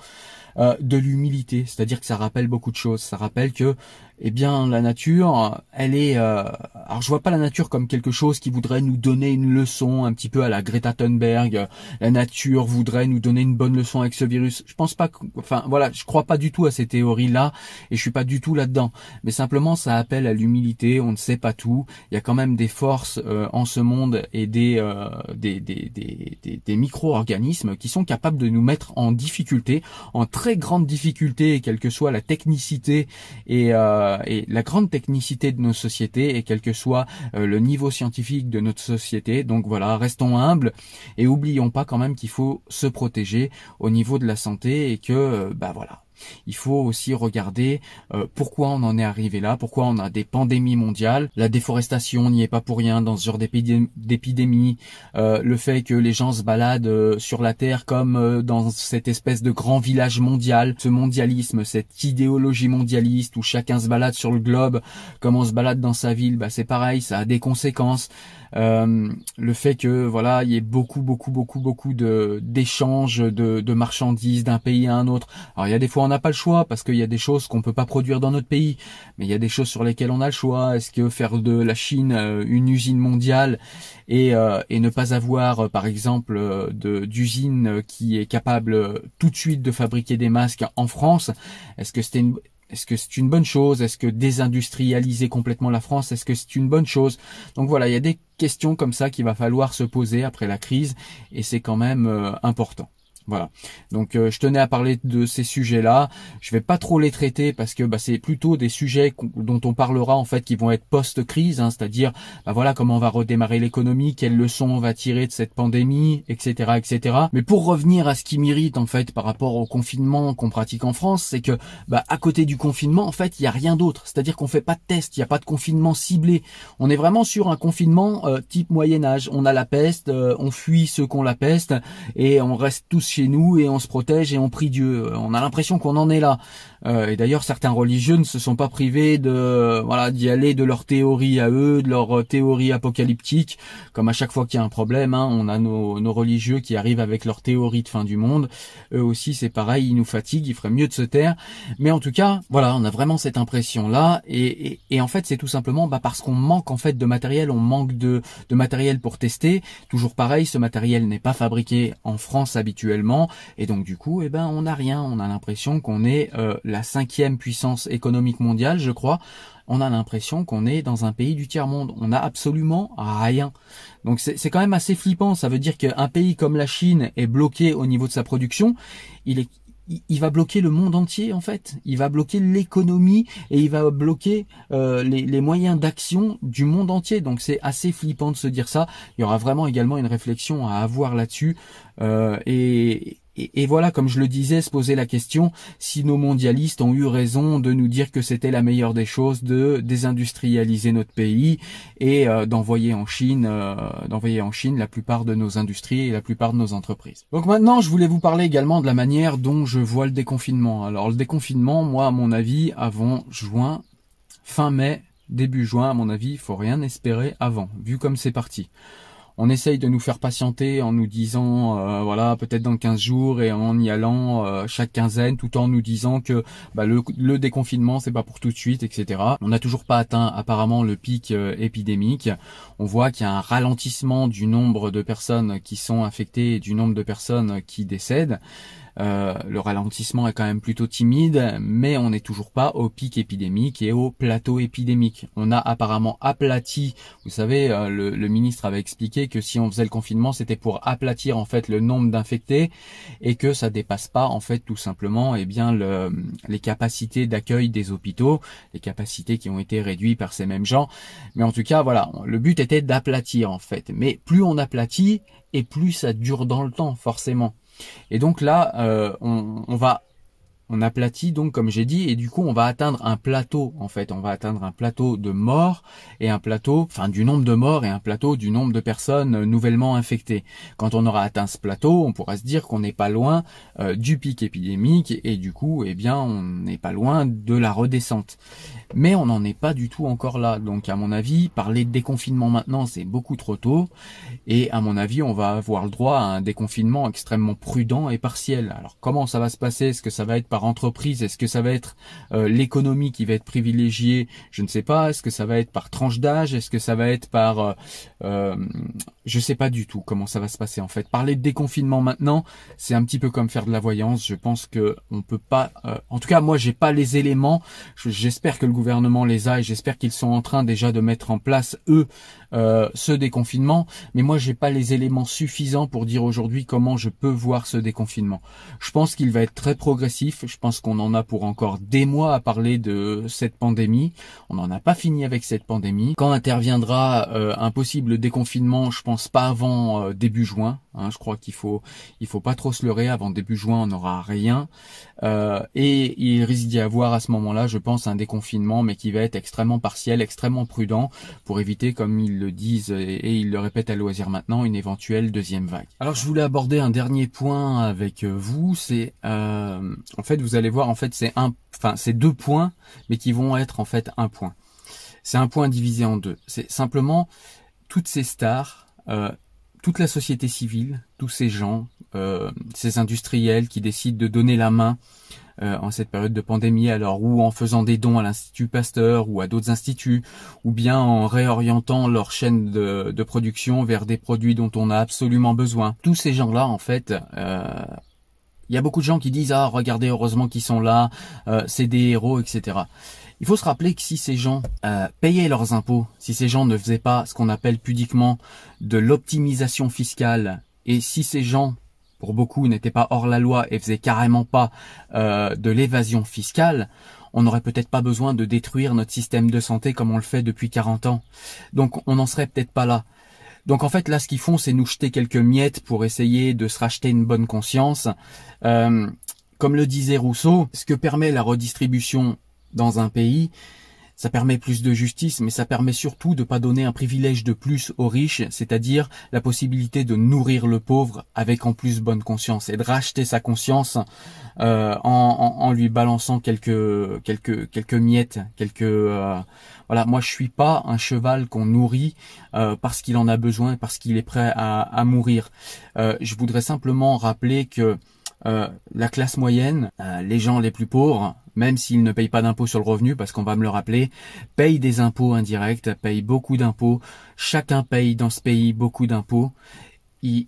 euh, de l'humilité, c'est-à-dire que ça rappelle beaucoup de choses. Ça rappelle que, eh bien, la nature, elle est. Euh... Alors, je vois pas la nature comme quelque chose qui voudrait nous donner une leçon, un petit peu à la Greta Thunberg. La nature voudrait nous donner une bonne leçon avec ce virus. Je pense pas. Que... Enfin, voilà, je crois pas du tout à ces théories-là, et je suis pas du tout là-dedans. Mais simplement, ça appelle à l'humilité. On ne sait pas tout. Il y a quand même des forces euh, en ce monde et des, euh, des, des, des, des micro-organismes qui sont capables de nous mettre en difficulté, en très grande difficulté, quelle que soit la technicité et, euh, et la grande technicité de nos sociétés et quel que soit euh, le niveau scientifique de notre société. Donc voilà, restons humbles et oublions pas quand même qu'il faut se protéger au niveau de la santé et que euh, bah voilà, il faut aussi regarder euh, pourquoi on en est arrivé là, pourquoi on a des pandémies mondiales. La déforestation n'y est pas pour rien dans ce genre d'épidémie. Euh, le fait que les gens se baladent euh, sur la Terre comme dans cette espèce de grand village mondial. Ce mondialisme, cette idéologie mondialiste où chacun se balade sur le globe comme on se balade dans sa ville, bah c'est pareil, ça a des conséquences. Le fait que voilà, il y ait beaucoup, beaucoup, beaucoup, beaucoup de d'échanges de, de marchandises d'un pays à un autre. Alors il y a des fois on n'a pas le choix parce qu'il y a des choses qu'on peut pas produire dans notre pays, mais il y a des choses sur lesquelles on a le choix. Est-ce que faire de la Chine une usine mondiale et, et ne pas avoir par exemple d'usine qui est capable tout de suite de fabriquer des masques en France, est-ce que c'était une est-ce que c'est une bonne chose? Est-ce que désindustrialiser complètement la France, est-ce que c'est une bonne chose? Donc voilà, il y a des questions comme ça qu'il va falloir se poser après la crise et c'est quand même euh, important. Voilà. Donc euh, je tenais à parler de ces sujets-là. Je vais pas trop les traiter parce que bah, c'est plutôt des sujets dont on parlera en fait qui vont être post-crise, hein, c'est-à-dire bah, voilà comment on va redémarrer l'économie, quelles leçons on va tirer de cette pandémie, etc., etc. Mais pour revenir à ce qui m'irrite en fait par rapport au confinement qu'on pratique en France, c'est que bah, à côté du confinement en fait il y a rien d'autre. C'est-à-dire qu'on fait pas de test, il y a pas de confinement ciblé. On est vraiment sur un confinement euh, type Moyen Âge. On a la peste, euh, on fuit ceux qu'on la peste et on reste tous nous et on se protège et on prie Dieu. On a l'impression qu'on en est là. Euh, et d'ailleurs, certains religieux ne se sont pas privés de voilà d'y aller de leur théorie à eux, de leur théorie apocalyptique. Comme à chaque fois qu'il y a un problème, hein, on a nos, nos, religieux qui arrivent avec leur théorie de fin du monde. Eux aussi, c'est pareil, ils nous fatiguent. Il ferait mieux de se taire. Mais en tout cas, voilà, on a vraiment cette impression là. Et, et, en fait, c'est tout simplement bah, parce qu'on manque en fait de matériel, on manque de, de matériel pour tester. Toujours pareil, ce matériel n'est pas fabriqué en France habituellement, et donc du coup, eh ben, on n'a rien. On a l'impression qu'on est euh, la cinquième puissance économique mondiale, je crois, on a l'impression qu'on est dans un pays du tiers-monde. On n'a absolument rien. Donc c'est quand même assez flippant. Ça veut dire qu'un pays comme la Chine est bloqué au niveau de sa production. Il va bloquer le monde entier en fait. Il va bloquer l'économie et il va bloquer euh, les, moyens d'action du monde entier. Donc c'est assez flippant de se dire ça. Il y aura vraiment également une réflexion à avoir là-dessus. Euh, et, voilà, comme je le disais, se poser la question si nos mondialistes ont eu raison de nous dire que c'était la meilleure des choses de désindustrialiser notre pays et euh, d'envoyer en Chine, euh, d'envoyer en Chine la plupart de nos industries et la plupart de nos entreprises. Donc maintenant, je voulais vous parler également de la manière dont je vois le déconfinement. Alors le déconfinement, moi, à mon avis, avant juin, fin mai, début juin, à mon avis, il faut rien espérer avant, vu comme c'est parti on essaye de nous faire patienter en nous disant euh, voilà peut-être dans 15 jours et en y allant euh, chaque quinzaine tout en nous disant que bah, le, le, déconfinement c'est pas pour tout de suite etc on n'a toujours pas atteint apparemment le pic euh, épidémique. On voit qu'il y a un ralentissement du nombre de personnes qui sont infectées et du nombre de personnes qui décèdent euh, le ralentissement est quand même plutôt timide, mais on n'est toujours pas au pic épidémique et au plateau épidémique. On a apparemment aplati, vous savez, euh, le, ministre avait expliqué que si on faisait le confinement, c'était pour aplatir en fait le nombre d'infectés et que ça dépasse pas en fait tout simplement eh bien le, les capacités d'accueil des hôpitaux, les capacités qui ont été réduites par ces mêmes gens. Mais en tout cas, voilà, le but était d'aplatir en fait. Mais plus on aplatit et plus ça dure dans le temps forcément. Et donc là, euh, on, on, va on aplatit donc comme j'ai dit et du coup on va atteindre un plateau en fait. On va atteindre un plateau de morts et un plateau enfin du nombre de morts et un plateau du nombre de personnes nouvellement infectées. Quand on aura atteint ce plateau on pourra se dire qu'on n'est pas loin euh, du pic épidémique et, du coup eh bien on n'est pas loin de la redescente. Mais on n'en est pas du tout encore là. Donc à mon avis parler de déconfinement maintenant c'est beaucoup trop tôt. Et à mon avis on va avoir le droit à un déconfinement extrêmement prudent et partiel. Alors comment ça va se passer? Est-ce que ça va être par entreprise Est-ce que ça va être euh, l'économie qui va être privilégiée? Je ne sais pas. Est-ce que ça va être par tranche d'âge? Est-ce que ça va être par... Euh, euh, je sais pas du tout comment ça va se passer en fait. Parler de déconfinement maintenant, c'est un petit peu comme faire de la voyance. Je pense que on peut pas... En tout cas, moi, j'ai pas les éléments. J'espère que le gouvernement les a et j'espère qu'ils sont en train déjà de mettre en place, eux, euh, ce déconfinement. Mais moi, j'ai pas les éléments suffisants pour dire aujourd'hui comment je peux voir ce déconfinement. Je pense qu'il va être très progressif. Je pense qu'on en a pour encore des mois à parler de cette pandémie. On n'en a pas fini avec cette pandémie. Quand interviendra euh, un possible déconfinement, je pense pas avant euh, début juin. Hein, je crois qu'il faut il faut pas trop se leurrer. Avant début juin, on n'aura rien. Euh, et il risque d'y avoir à ce moment-là, je pense, un déconfinement, mais qui va être extrêmement partiel, extrêmement prudent, pour éviter, comme ils le disent et, ils le répètent à loisir maintenant, une éventuelle deuxième vague. Alors je voulais aborder un dernier point avec vous. C'est euh, en fait, vous allez voir, en fait, c'est un, enfin, c'est deux points, mais qui vont être en fait un point. C'est un point divisé en deux. C'est simplement toutes ces stars, euh, toute la société civile, tous ces gens, euh, ces industriels qui décident de donner la main euh, en cette période de pandémie, alors ou en faisant des dons à l'Institut Pasteur ou à d'autres instituts, ou bien en réorientant leur chaîne de, production vers des produits dont on a absolument besoin. Tous ces gens-là, en fait, euh, il y a beaucoup de gens qui disent ah regardez heureusement qu'ils sont là, euh, c'est des héros, etc. Il faut se rappeler que si ces gens euh, payaient leurs impôts, si ces gens ne faisaient pas ce qu'on appelle pudiquement de l'optimisation fiscale, et si ces gens, pour beaucoup, n'étaient pas hors la loi et faisaient carrément pas euh, de l'évasion fiscale, on n'aurait peut-être pas besoin de détruire notre système de santé comme on le fait depuis 40 ans. Donc on n'en serait peut-être pas là. Donc en fait là ce qu'ils font c'est nous jeter quelques miettes pour essayer de se racheter une bonne conscience. Euh, comme le disait Rousseau, ce que permet la redistribution dans un pays, ça permet plus de justice, mais ça permet surtout de pas donner un privilège de plus aux riches, c'est-à-dire la possibilité de nourrir le pauvre avec en plus bonne conscience et de racheter sa conscience euh, en, lui balançant quelques quelques quelques miettes, quelques euh, voilà. Moi, je suis pas un cheval qu'on nourrit euh, parce qu'il en a besoin, parce qu'il est prêt à, à mourir. je voudrais simplement rappeler que la classe moyenne, les gens les plus pauvres, même s'ils ne payent pas d'impôts sur le revenu, parce qu'on va me le rappeler, payent des impôts indirects, payent beaucoup d'impôts. Chacun paye dans ce pays beaucoup d'impôts. Et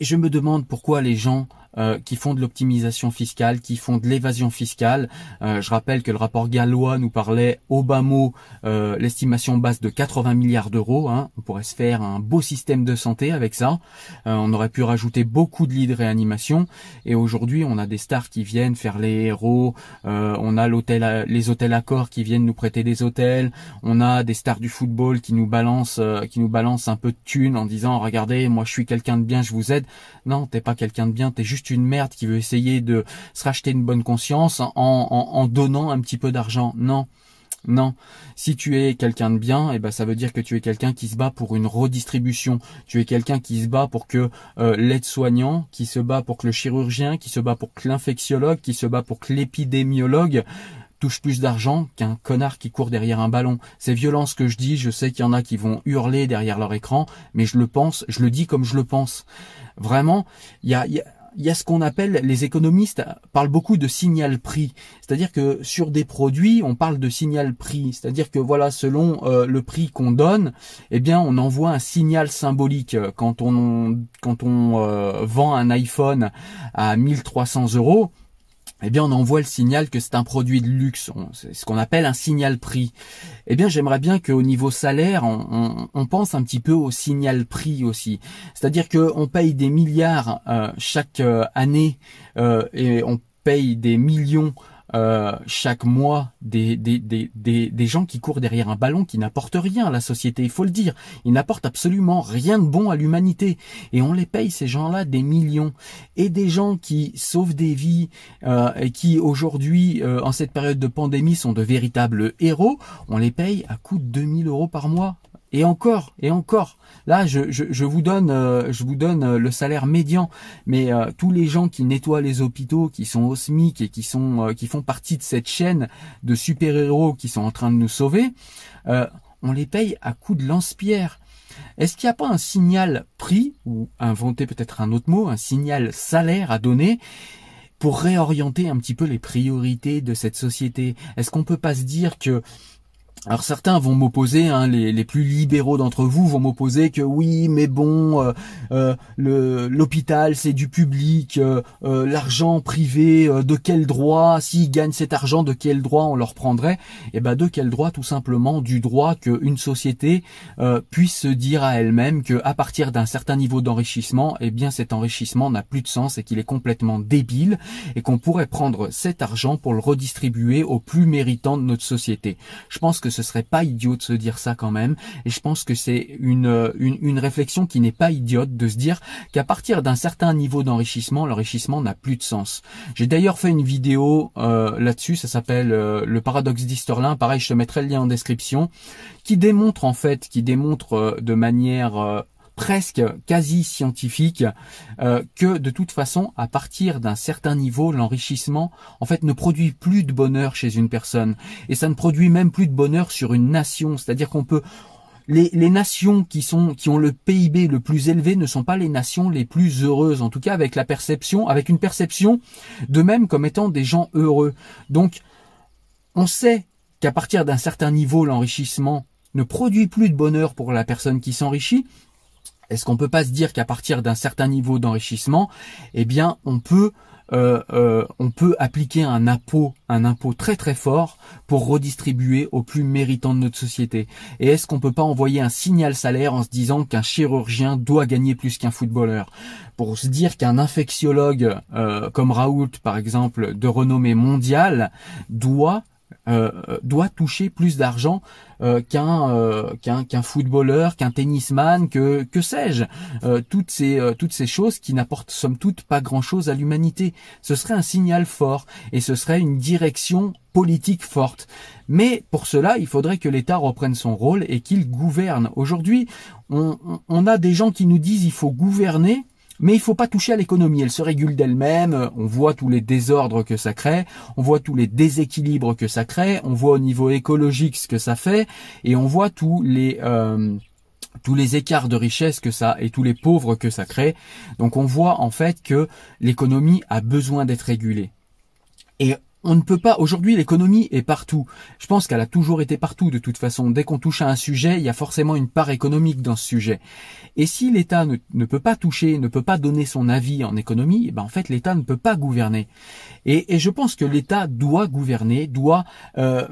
je me demande pourquoi les gens euh, qui font de l'optimisation fiscale, qui font de l'évasion fiscale. Euh, je rappelle que le rapport gallois nous parlait au bas mot euh, l'estimation basse de 80 milliards d'euros. Hein. On pourrait se faire un beau système de santé avec ça. on aurait pu rajouter beaucoup de lits de réanimation. Et aujourd'hui, on a des stars qui viennent faire les héros. on a l'hôtel, les hôtels Accor qui viennent nous prêter des hôtels. On a des stars du football qui nous balancent, qui nous balancent un peu de thunes en disant regardez, moi je suis quelqu'un de bien, je vous aide. Non, t'es pas quelqu'un de bien, t'es juste une merde qui veut essayer de se racheter une bonne conscience en, donnant un petit peu d'argent. Non. Non, si tu es quelqu'un de bien, eh ben ça veut dire que tu es quelqu'un qui se bat pour une redistribution. Tu es quelqu'un qui se bat pour que euh, l'aide-soignant, qui se bat pour que le chirurgien, qui se bat pour que l'infectiologue, qui se bat pour que l'épidémiologue touche plus d'argent qu'un connard qui court derrière un ballon. C'est violent ce que je dis, je sais qu'il y en a qui vont hurler derrière leur écran, mais je le pense, je le dis comme je le pense. Vraiment, il y a, il y a ce qu'on appelle, les économistes parlent beaucoup de signal prix. C'est-à-dire que sur des produits, on parle de signal prix. C'est-à-dire que voilà, selon euh, le prix qu'on donne, eh bien, on envoie un signal symbolique. Quand on, quand on euh, vend un iPhone à 1300 euros, eh bien on envoie le signal que c'est un produit de luxe, c'est ce qu'on appelle un signal prix. Eh bien j'aimerais bien qu'au niveau salaire, on, pense un petit peu au signal prix aussi. C'est-à-dire qu'on paye des milliards euh, chaque euh, année euh, et on paye des millions euh, chaque mois des, des, des, des, gens qui courent derrière un ballon qui n'apportent rien à la société, il faut le dire. Ils n'apportent absolument rien de bon à l'humanité. Et on les paye, ces gens-là, des millions. Et des gens qui sauvent des vies euh, et qui aujourd'hui, euh, en cette période de pandémie, sont de véritables héros, on les paye à coût de 2000 euros par mois. Et encore, et encore. Là, je, vous donne, euh, je vous donne euh, le salaire médian, mais euh, tous les gens qui nettoient les hôpitaux, qui sont au SMIC et qui sont, qui font partie de cette chaîne de super héros qui sont en train de nous sauver, on les paye à coup de lance-pierre. Est-ce qu'il n'y a pas un signal prix ou inventer peut-être un autre mot, un signal salaire à donner pour réorienter un petit peu les priorités de cette société? Est-ce qu'on peut pas se dire que alors certains vont m'opposer, hein, les, les, plus libéraux d'entre vous vont m'opposer que oui, mais bon, euh, euh, l'hôpital c'est du public, euh, l'argent privé, de quel droit? S'ils gagnent cet argent, de quel droit on leur prendrait? Eh ben de quel droit? Tout simplement du droit qu'une société puisse se dire à elle-même que à partir d'un certain niveau d'enrichissement, eh bien cet enrichissement n'a plus de sens et qu'il est complètement débile et qu'on pourrait prendre cet argent pour le redistribuer aux plus méritants de notre société. Je pense que ce serait pas idiot de se dire ça quand même. Et je pense que c'est une, une, réflexion qui n'est pas idiote de se dire qu'à partir d'un certain niveau d'enrichissement, l'enrichissement n'a plus de sens. J'ai d'ailleurs fait une vidéo euh, là-dessus, ça s'appelle euh, le paradoxe d'Easterlin. Pareil, je te mettrai le lien en description, qui démontre en fait, qui démontre euh, de manière presque quasi scientifique euh, que de toute façon, à partir d'un certain niveau, l'enrichissement en fait ne produit plus de bonheur chez une personne et ça ne produit même plus de bonheur sur une nation. C'est-à-dire qu'on peut les, les, nations qui sont qui ont le PIB le plus élevé ne sont pas les nations les plus heureuses, en tout cas avec la perception, avec une perception de même comme étant des gens heureux. Donc, on sait qu'à partir d'un certain niveau, l'enrichissement ne produit plus de bonheur pour la personne qui s'enrichit. Est-ce qu'on peut pas se dire qu'à partir d'un certain niveau d'enrichissement, eh bien, on peut euh, euh, on peut appliquer un impôt, un impôt très très fort pour redistribuer aux plus méritants de notre société? Et est-ce qu'on peut pas envoyer un signal salaire en se disant qu'un chirurgien doit gagner plus qu'un footballeur? Pour se dire qu'un infectiologue euh, comme Raoult, par exemple, de renommée mondiale, doit euh, doit toucher plus d'argent euh, qu'un euh, qu'un qu'un footballeur, qu'un tennisman, que que sais-je, toutes ces toutes ces choses qui n'apportent somme toute pas grand-chose à l'humanité. Ce serait un signal fort et ce serait une direction politique forte. Mais pour cela, il faudrait que l'État reprenne son rôle et qu'il gouverne. Aujourd'hui, on a des gens qui nous disent il faut gouverner mais il faut pas toucher à l'économie, elle se régule d'elle-même, on voit tous les désordres que ça crée, on voit tous les déséquilibres que ça crée, on voit au niveau écologique ce que ça fait, et on voit tous les... Euh, tous les écarts de richesse que ça et tous les pauvres que ça crée. Donc on voit en fait que l'économie a besoin d'être régulée. Et on ne peut pas, aujourd'hui l'économie est partout. Je pense qu'elle a toujours été partout de toute façon. Dès qu'on touche à un sujet, il y a forcément une part économique dans ce sujet. Et si l'État ne, peut pas toucher, ne peut pas donner son avis en économie, eh ben en fait l'État ne peut pas gouverner. Et, je pense que l'État doit gouverner, doit euh,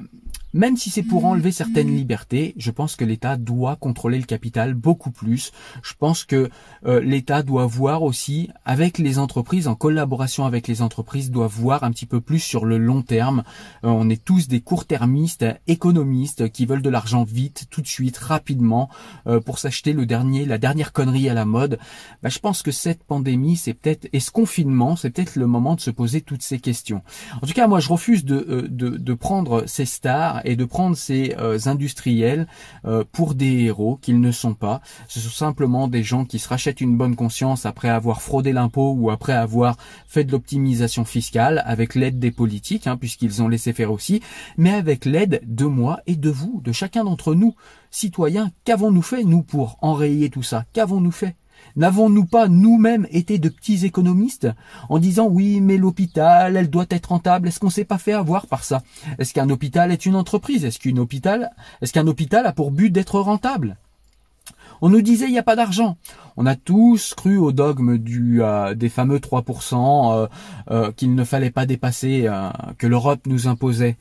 même si c'est pour mmh. enlever certaines libertés, je pense que l'État doit contrôler le capital beaucoup plus. Je pense que euh, l'État doit voir aussi, avec les entreprises, en collaboration avec les entreprises, doit voir un petit peu plus sur le long terme. Euh, on est tous des court-termistes, économistes, qui veulent de l'argent vite, tout de suite, rapidement, euh, pour s'acheter le dernier, la dernière connerie à la mode. Bah, je pense que cette pandémie, c'est peut-être, et ce confinement, c'est peut-être le moment de se poser toutes ces questions. En tout cas, moi, je refuse de, de, de prendre ces et de prendre ces euh, industriels euh, pour des héros qu'ils ne sont pas. Ce sont simplement des gens qui se rachètent une bonne conscience après avoir fraudé l'impôt ou après avoir fait de l'optimisation fiscale avec l'aide des politiques, hein, puisqu'ils ont laissé faire aussi, mais avec l'aide de moi et de vous, de chacun d'entre nous, citoyens. Qu'avons-nous fait, nous, pour enrayer tout ça? Qu'avons-nous fait? N'avons-nous pas nous-mêmes été de petits économistes en disant oui mais l'hôpital elle doit être rentable Est-ce qu'on s'est pas fait avoir par ça? Est-ce qu'un hôpital est une entreprise? Est-ce qu'une hôpital est-ce qu'un hôpital a pour but d'être rentable? On nous disait il n'y a pas d'argent. On a tous cru au dogme du, euh, des fameux 3% euh, euh, qu'il ne fallait pas dépasser, que l'Europe nous imposait.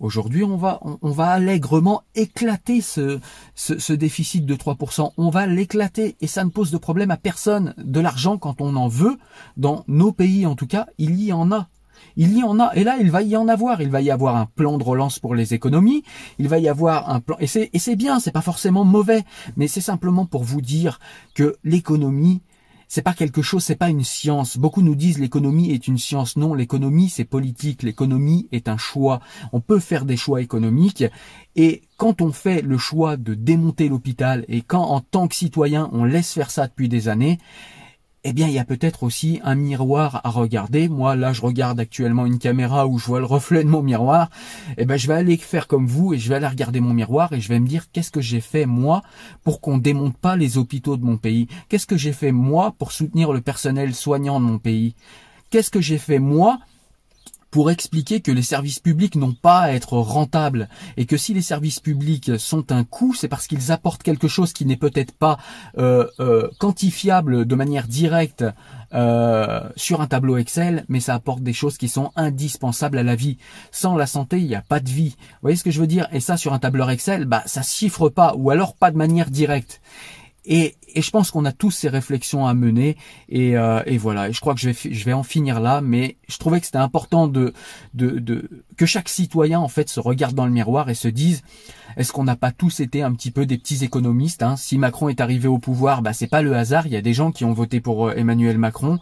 Aujourd'hui, on va, on, va allègrement éclater ce, ce, déficit de 3%. On va l'éclater et ça ne pose de problème à personne. De l'argent, quand on en veut, dans nos pays en tout cas, il y en a. Il y en a, et là, il va y en avoir. Il va y avoir un plan de relance pour les économies. Il va y avoir un plan, et c'est, et c'est bien, c'est pas forcément mauvais, mais c'est simplement pour vous dire que l'économie, c'est pas quelque chose, c'est pas une science. Beaucoup nous disent l'économie est une science. Non, l'économie c'est politique. L'économie est un choix. On peut faire des choix économiques et quand on fait le choix de démonter l'hôpital et quand en tant que citoyen on laisse faire ça depuis des années, eh bien, il y a peut-être aussi un miroir à regarder. Moi, là, je regarde actuellement une caméra où je vois le reflet de mon miroir. Eh ben, je vais aller faire comme vous et je vais aller regarder mon miroir et je vais me dire qu'est-ce que j'ai fait moi pour qu'on démonte pas les hôpitaux de mon pays? Qu'est-ce que j'ai fait moi pour soutenir le personnel soignant de mon pays? Qu'est-ce que j'ai fait moi pour expliquer que les services publics n'ont pas à être rentables et que si les services publics sont un coût, c'est parce qu'ils apportent quelque chose qui n'est peut-être pas euh, euh, quantifiable de manière directe euh, sur un tableau Excel, mais ça apporte des choses qui sont indispensables à la vie. Sans la santé, il n'y a pas de vie. Vous voyez ce que je veux dire? Et ça, sur un tableur Excel, bah ça chiffre pas, ou alors pas de manière directe. Et, et, je pense qu'on a tous ces réflexions à mener et, euh, et, voilà. Et je crois que je vais, je vais en finir là, mais je trouvais que c'était important de, de, de, que chaque citoyen en fait se regarde dans le miroir et se dise est-ce qu'on n'a pas tous été un petit peu des petits économistes hein? Si Macron est arrivé au pouvoir, bah c'est pas le hasard. Il y a des gens qui ont voté pour euh, Emmanuel Macron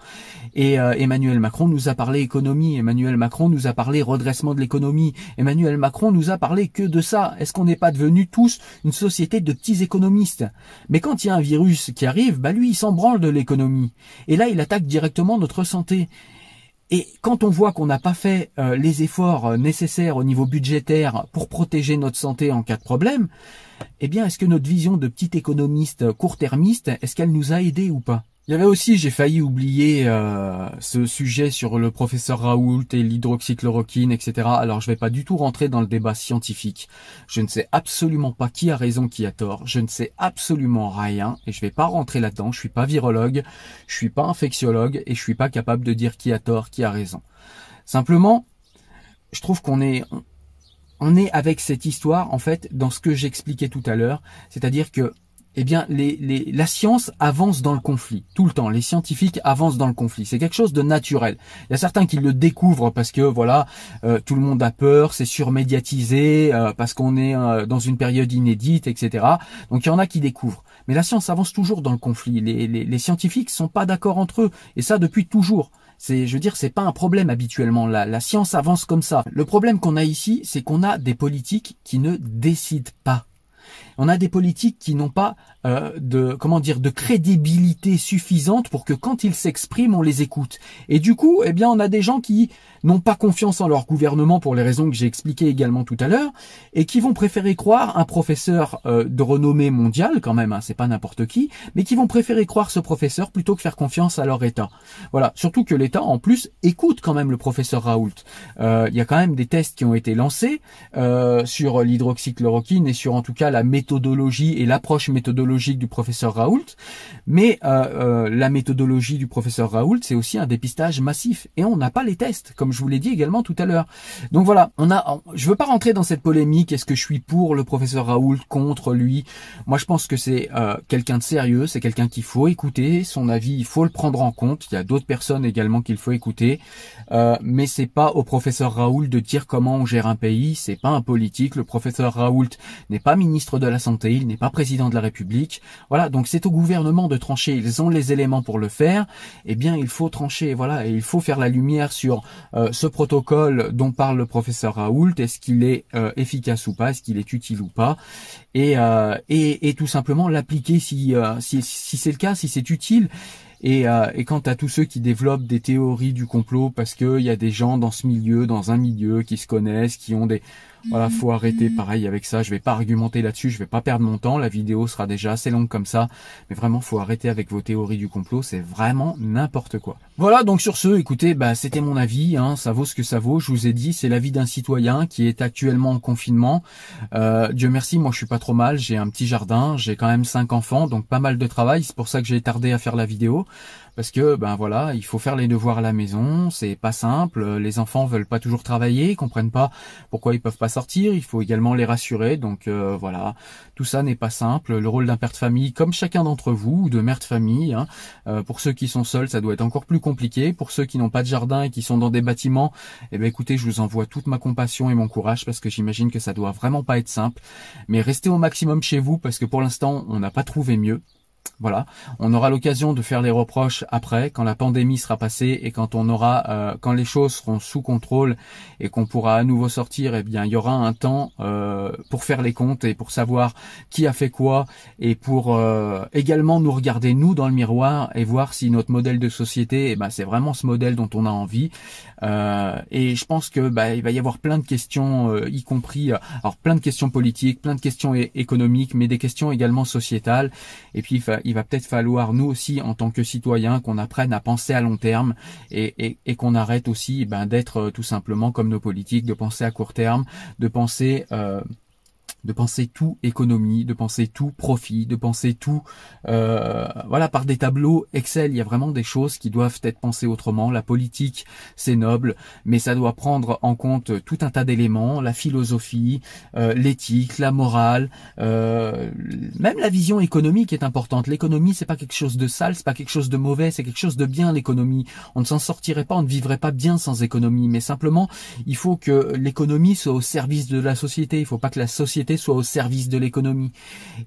et euh, Emmanuel Macron nous a parlé économie. Emmanuel Macron nous a parlé redressement de l'économie. Emmanuel Macron nous a parlé que de ça. Est-ce qu'on n'est pas devenus tous une société de petits économistes? Mais quand il y a un virus qui arrive, bah lui il s'en branle de l'économie. Et là il attaque directement notre santé. Et quand on voit qu'on n'a pas fait euh, les efforts euh, nécessaires au niveau budgétaire pour protéger notre santé en cas de problème, eh bien, est-ce que notre vision de petit économiste court-termiste, est-ce qu'elle nous a aidés ou pas? Il y avait aussi, j'ai failli oublier euh, ce sujet sur le professeur Raoult et l'hydroxychloroquine, etc. Alors je vais pas du tout rentrer dans le débat scientifique. Je ne sais absolument pas qui a raison, qui a tort. Je ne sais absolument rien et je vais pas rentrer là-dedans. Je suis pas virologue, je suis pas infectiologue et je suis pas capable de dire qui a tort, qui a raison. Simplement, je trouve qu'on est on est avec cette histoire en fait dans ce que j'expliquais tout à l'heure, c'est-à-dire que eh bien, les, les, la science avance dans le conflit tout le temps. Les scientifiques avancent dans le conflit. C'est quelque chose de naturel. Il y a certains qui le découvrent parce que voilà, euh, tout le monde a peur, c'est surmédiatisé, euh, parce qu'on est euh, dans une période inédite, etc. Donc il y en a qui découvrent. Mais la science avance toujours dans le conflit. Les, les, les scientifiques sont pas d'accord entre eux, et ça depuis toujours. C'est, je veux dire, c'est pas un problème habituellement. La, la science avance comme ça. Le problème qu'on a ici, c'est qu'on a des politiques qui ne décident pas on a des politiques qui n'ont pas euh, de comment dire de crédibilité suffisante pour que quand ils s'expriment, on les écoute. Et du coup, eh bien, on a des gens qui n'ont pas confiance en leur gouvernement pour les raisons que j'ai expliquées également tout à l'heure, et qui vont préférer croire un professeur euh, de renommée mondiale quand même, hein, c'est pas n'importe qui, mais qui vont préférer croire ce professeur plutôt que faire confiance à leur État. Voilà, surtout que l'État en plus écoute quand même le professeur Raoult. Euh, il y a quand même des tests qui ont été lancés sur l'hydroxychloroquine et sur en tout cas la méthodologie et l'approche méthodologique du professeur Raoult, mais euh, euh, la méthodologie du professeur Raoult, c'est aussi un dépistage massif, et on n'a pas les tests, comme je vous l'ai dit également tout à l'heure. Donc voilà, on a, je veux pas rentrer dans cette polémique, est-ce que je suis pour le professeur Raoult, contre lui? Moi, je pense que c'est euh, quelqu'un de sérieux, c'est quelqu'un qu'il faut écouter, son avis, il faut le prendre en compte. Il y a d'autres personnes également qu'il faut écouter, mais c'est pas au professeur Raoult de dire comment on gère un pays, c'est pas un politique. Le professeur Raoult n'est pas ministre de la santé, il n'est pas président de la République. Voilà, donc c'est au gouvernement de trancher. Ils ont les éléments pour le faire. Eh bien, il faut trancher. Voilà, et il faut faire la lumière sur euh, ce protocole dont parle le professeur Raoult. Est-ce qu'il est, euh, efficace ou pas? Est-ce qu'il est utile ou pas? Et, euh, tout simplement l'appliquer si, c'est le cas, si c'est utile. Et, et quant à tous ceux qui développent des théories du complot parce qu'il y a des gens dans ce milieu, dans un milieu qui se connaissent, qui ont des voilà, faut arrêter pareil avec ça. Je vais pas argumenter là-dessus, je vais pas perdre mon temps. La vidéo sera déjà assez longue comme ça. Mais vraiment, faut arrêter avec vos théories du complot. C'est vraiment n'importe quoi. Voilà, donc sur ce, écoutez, bah, c'était mon avis. Hein, ça vaut ce que ça vaut. Je vous ai dit, c'est l'avis d'un citoyen qui est actuellement en confinement. Euh, Dieu merci, moi je suis pas trop mal. J'ai un petit jardin, j'ai quand même cinq enfants, donc pas mal de travail. C'est pour ça que j'ai tardé à faire la vidéo parce que ben voilà, il faut faire les devoirs à la maison, c'est pas simple, les enfants veulent pas toujours travailler, ils comprennent pas pourquoi ils peuvent pas sortir, il faut également les rassurer, donc euh, voilà, tout ça n'est pas simple. Le rôle d'un père de famille, comme chacun d'entre vous, ou de mère de famille, hein, euh, pour ceux qui sont seuls, ça doit être encore plus compliqué. Pour ceux qui n'ont pas de jardin et qui sont dans des bâtiments, eh ben écoutez, je vous envoie toute ma compassion et mon courage parce que j'imagine que ça doit vraiment pas être simple. Mais restez au maximum chez vous parce que pour l'instant, on n'a pas trouvé mieux. Voilà, on aura l'occasion de faire les reproches après, quand la pandémie sera passée et quand on aura, euh, quand les choses seront sous contrôle et qu'on pourra à nouveau sortir. Eh bien, il y aura un temps euh, pour faire les comptes et pour savoir qui a fait quoi et pour euh, également nous regarder nous dans le miroir et voir si notre modèle de société, eh ben, c'est vraiment ce modèle dont on a envie. et je pense que bah, il va y avoir plein de questions, y compris alors plein de questions politiques, plein de questions économiques, mais des questions également sociétales. Et puis va peut-être falloir nous aussi en tant que citoyens qu'on apprenne à penser à long terme et, qu'on arrête aussi ben, d'être euh, tout simplement comme nos politiques, de penser à court terme, de penser euh, de penser tout économie, de penser tout profit, de penser tout, euh, voilà, par des tableaux Excel. Il y a vraiment des choses qui doivent être pensées autrement. La politique, c'est noble, mais ça doit prendre en compte tout un tas d'éléments, la philosophie, euh, l'éthique, la morale, euh, même la vision économique est importante. L'économie, c'est pas quelque chose de sale, c'est pas quelque chose de mauvais, c'est quelque chose de bien. L'économie, on ne s'en sortirait pas, on ne vivrait pas bien sans économie. Mais simplement, il faut que l'économie soit au service de la société. Il faut pas que la société soit au service de l'économie.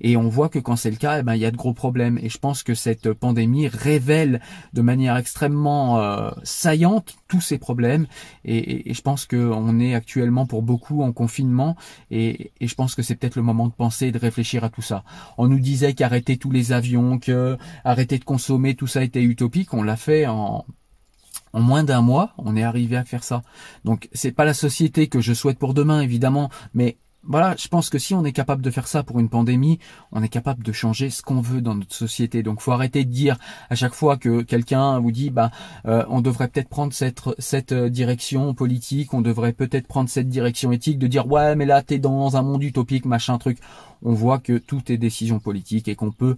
Et on voit que quand c'est le cas, eh ben, il y a de gros problèmes. Et je pense que cette pandémie révèle de manière extrêmement euh, saillante tous ces problèmes. Et, je pense qu'on est actuellement pour beaucoup en confinement. Et, et je pense que c'est peut-être le moment de penser et de réfléchir à tout ça. On nous disait qu'arrêter tous les avions, que arrêter de consommer, tout ça était utopique. On l'a fait en En moins d'un mois, on est arrivé à faire ça. Donc c'est pas la société que je souhaite pour demain évidemment, mais voilà, je pense que si on est capable de faire ça pour une pandémie, on est capable de changer ce qu'on veut dans notre société. Donc, faut arrêter de dire à chaque fois que quelqu'un vous dit, bah, euh, on devrait peut-être prendre cette cette euh, direction politique, on devrait peut-être prendre cette direction éthique, de dire ouais, mais là t'es dans un monde utopique, machin truc. On voit que tout est décision politique et qu'on peut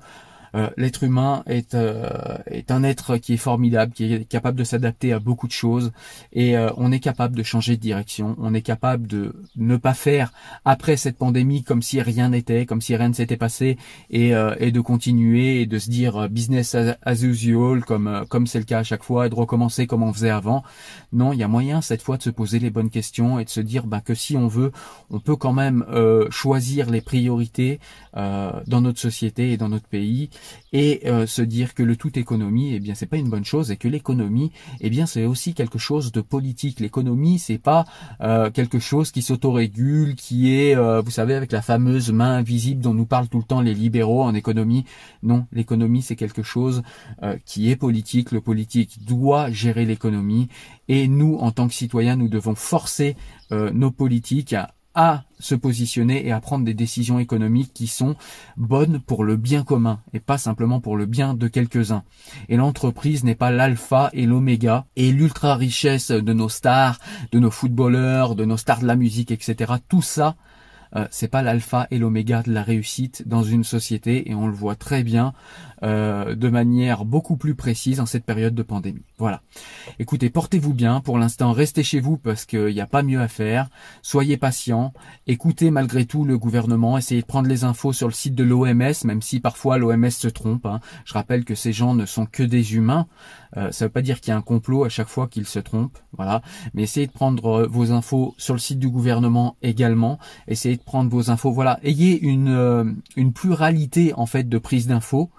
euh, l'être humain est, euh, est un être qui est formidable, qui est capable de s'adapter à beaucoup de choses. Et euh, on est capable de changer de direction, on est capable de ne pas faire après cette pandémie comme si rien n'était, comme si rien ne s'était passé. Et, et de continuer et de se dire business as, usual comme comme c'est le cas à chaque fois et de recommencer comme on faisait avant. Non, il y a moyen cette fois de se poser les bonnes questions et de se dire bah, que si on veut, on peut quand même choisir les priorités dans notre société et dans notre pays et euh, se dire que le tout économie, eh bien, c'est pas une bonne chose et que l'économie, eh bien, c'est aussi quelque chose de politique. L'économie, c'est pas euh, quelque chose qui s'autorégule, qui est, euh, vous savez, avec la fameuse main invisible dont nous parlent tout le temps les libéraux en économie. Non, l'économie, c'est quelque chose qui est politique. Le politique doit gérer l'économie et nous, en tant que citoyens, nous devons forcer nos politiques à à se positionner et à prendre des décisions économiques qui sont bonnes pour le bien commun et pas simplement pour le bien de quelques-uns. Et l'entreprise n'est pas l'alpha et l'oméga et l'ultra richesse de nos stars, de nos footballeurs, de nos stars de la musique, etc. Tout ça, euh, c'est pas l'alpha et l'oméga de la réussite dans une société et on le voit très bien euh, de manière beaucoup plus précise en cette période de pandémie. Voilà. Écoutez, portez-vous bien. Pour l'instant, restez chez vous parce qu'il n'y a pas mieux à faire. Soyez patients. Écoutez malgré tout le gouvernement. Essayez de prendre les infos sur le site de l'OMS, même si parfois l'OMS se trompe. Hein. Je rappelle que ces gens ne sont que des humains. Euh, ça ne veut pas dire qu'il y a un complot à chaque fois qu'ils se trompent. Voilà. Mais essayez de prendre vos infos sur le site du gouvernement également. Essayez de prendre vos infos. Voilà, ayez une euh, une pluralité en fait de prise d'infos.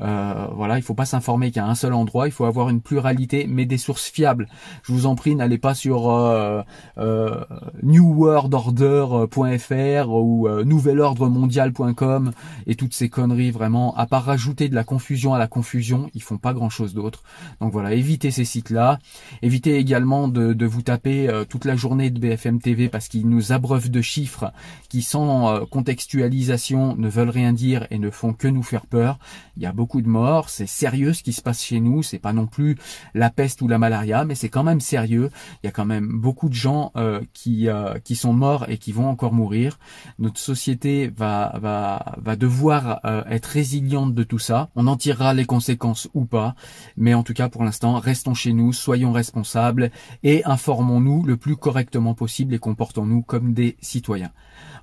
Euh, voilà, il faut pas s'informer qu'à un seul endroit, il faut avoir une pluralité, mais des sources fiables. Je vous en prie, n'allez pas sur euh, euh, newworldorder.fr ou euh, nouvelordremondial.com et toutes ces conneries vraiment. À part rajouter de la confusion à la confusion, ils font pas grand chose d'autre. Donc voilà, évitez ces sites-là. Évitez également de, de vous taper toute la journée de BFM TV parce qu'ils nous abreuvent de chiffres qui sans contextualisation ne veulent rien dire et ne font que nous faire peur. Il y a de morts, c'est sérieux ce qui se passe chez nous, c'est pas non plus la peste ou la malaria, mais c'est quand même sérieux. Il y a quand même beaucoup de gens euh, qui euh, qui sont morts et qui vont encore mourir. Notre société va va va devoir euh, être résiliente de tout ça. On en tirera les conséquences ou pas, mais en tout cas pour l'instant, restons chez nous, soyons responsables et informons-nous le plus correctement possible et comportons-nous comme des citoyens.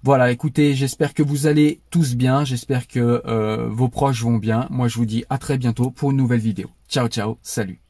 Voilà, écoutez, j'espère que vous allez tous bien, j'espère que vos proches vont bien. Moi, je vous dis à très bientôt pour une nouvelle vidéo. Ciao, ciao, salut.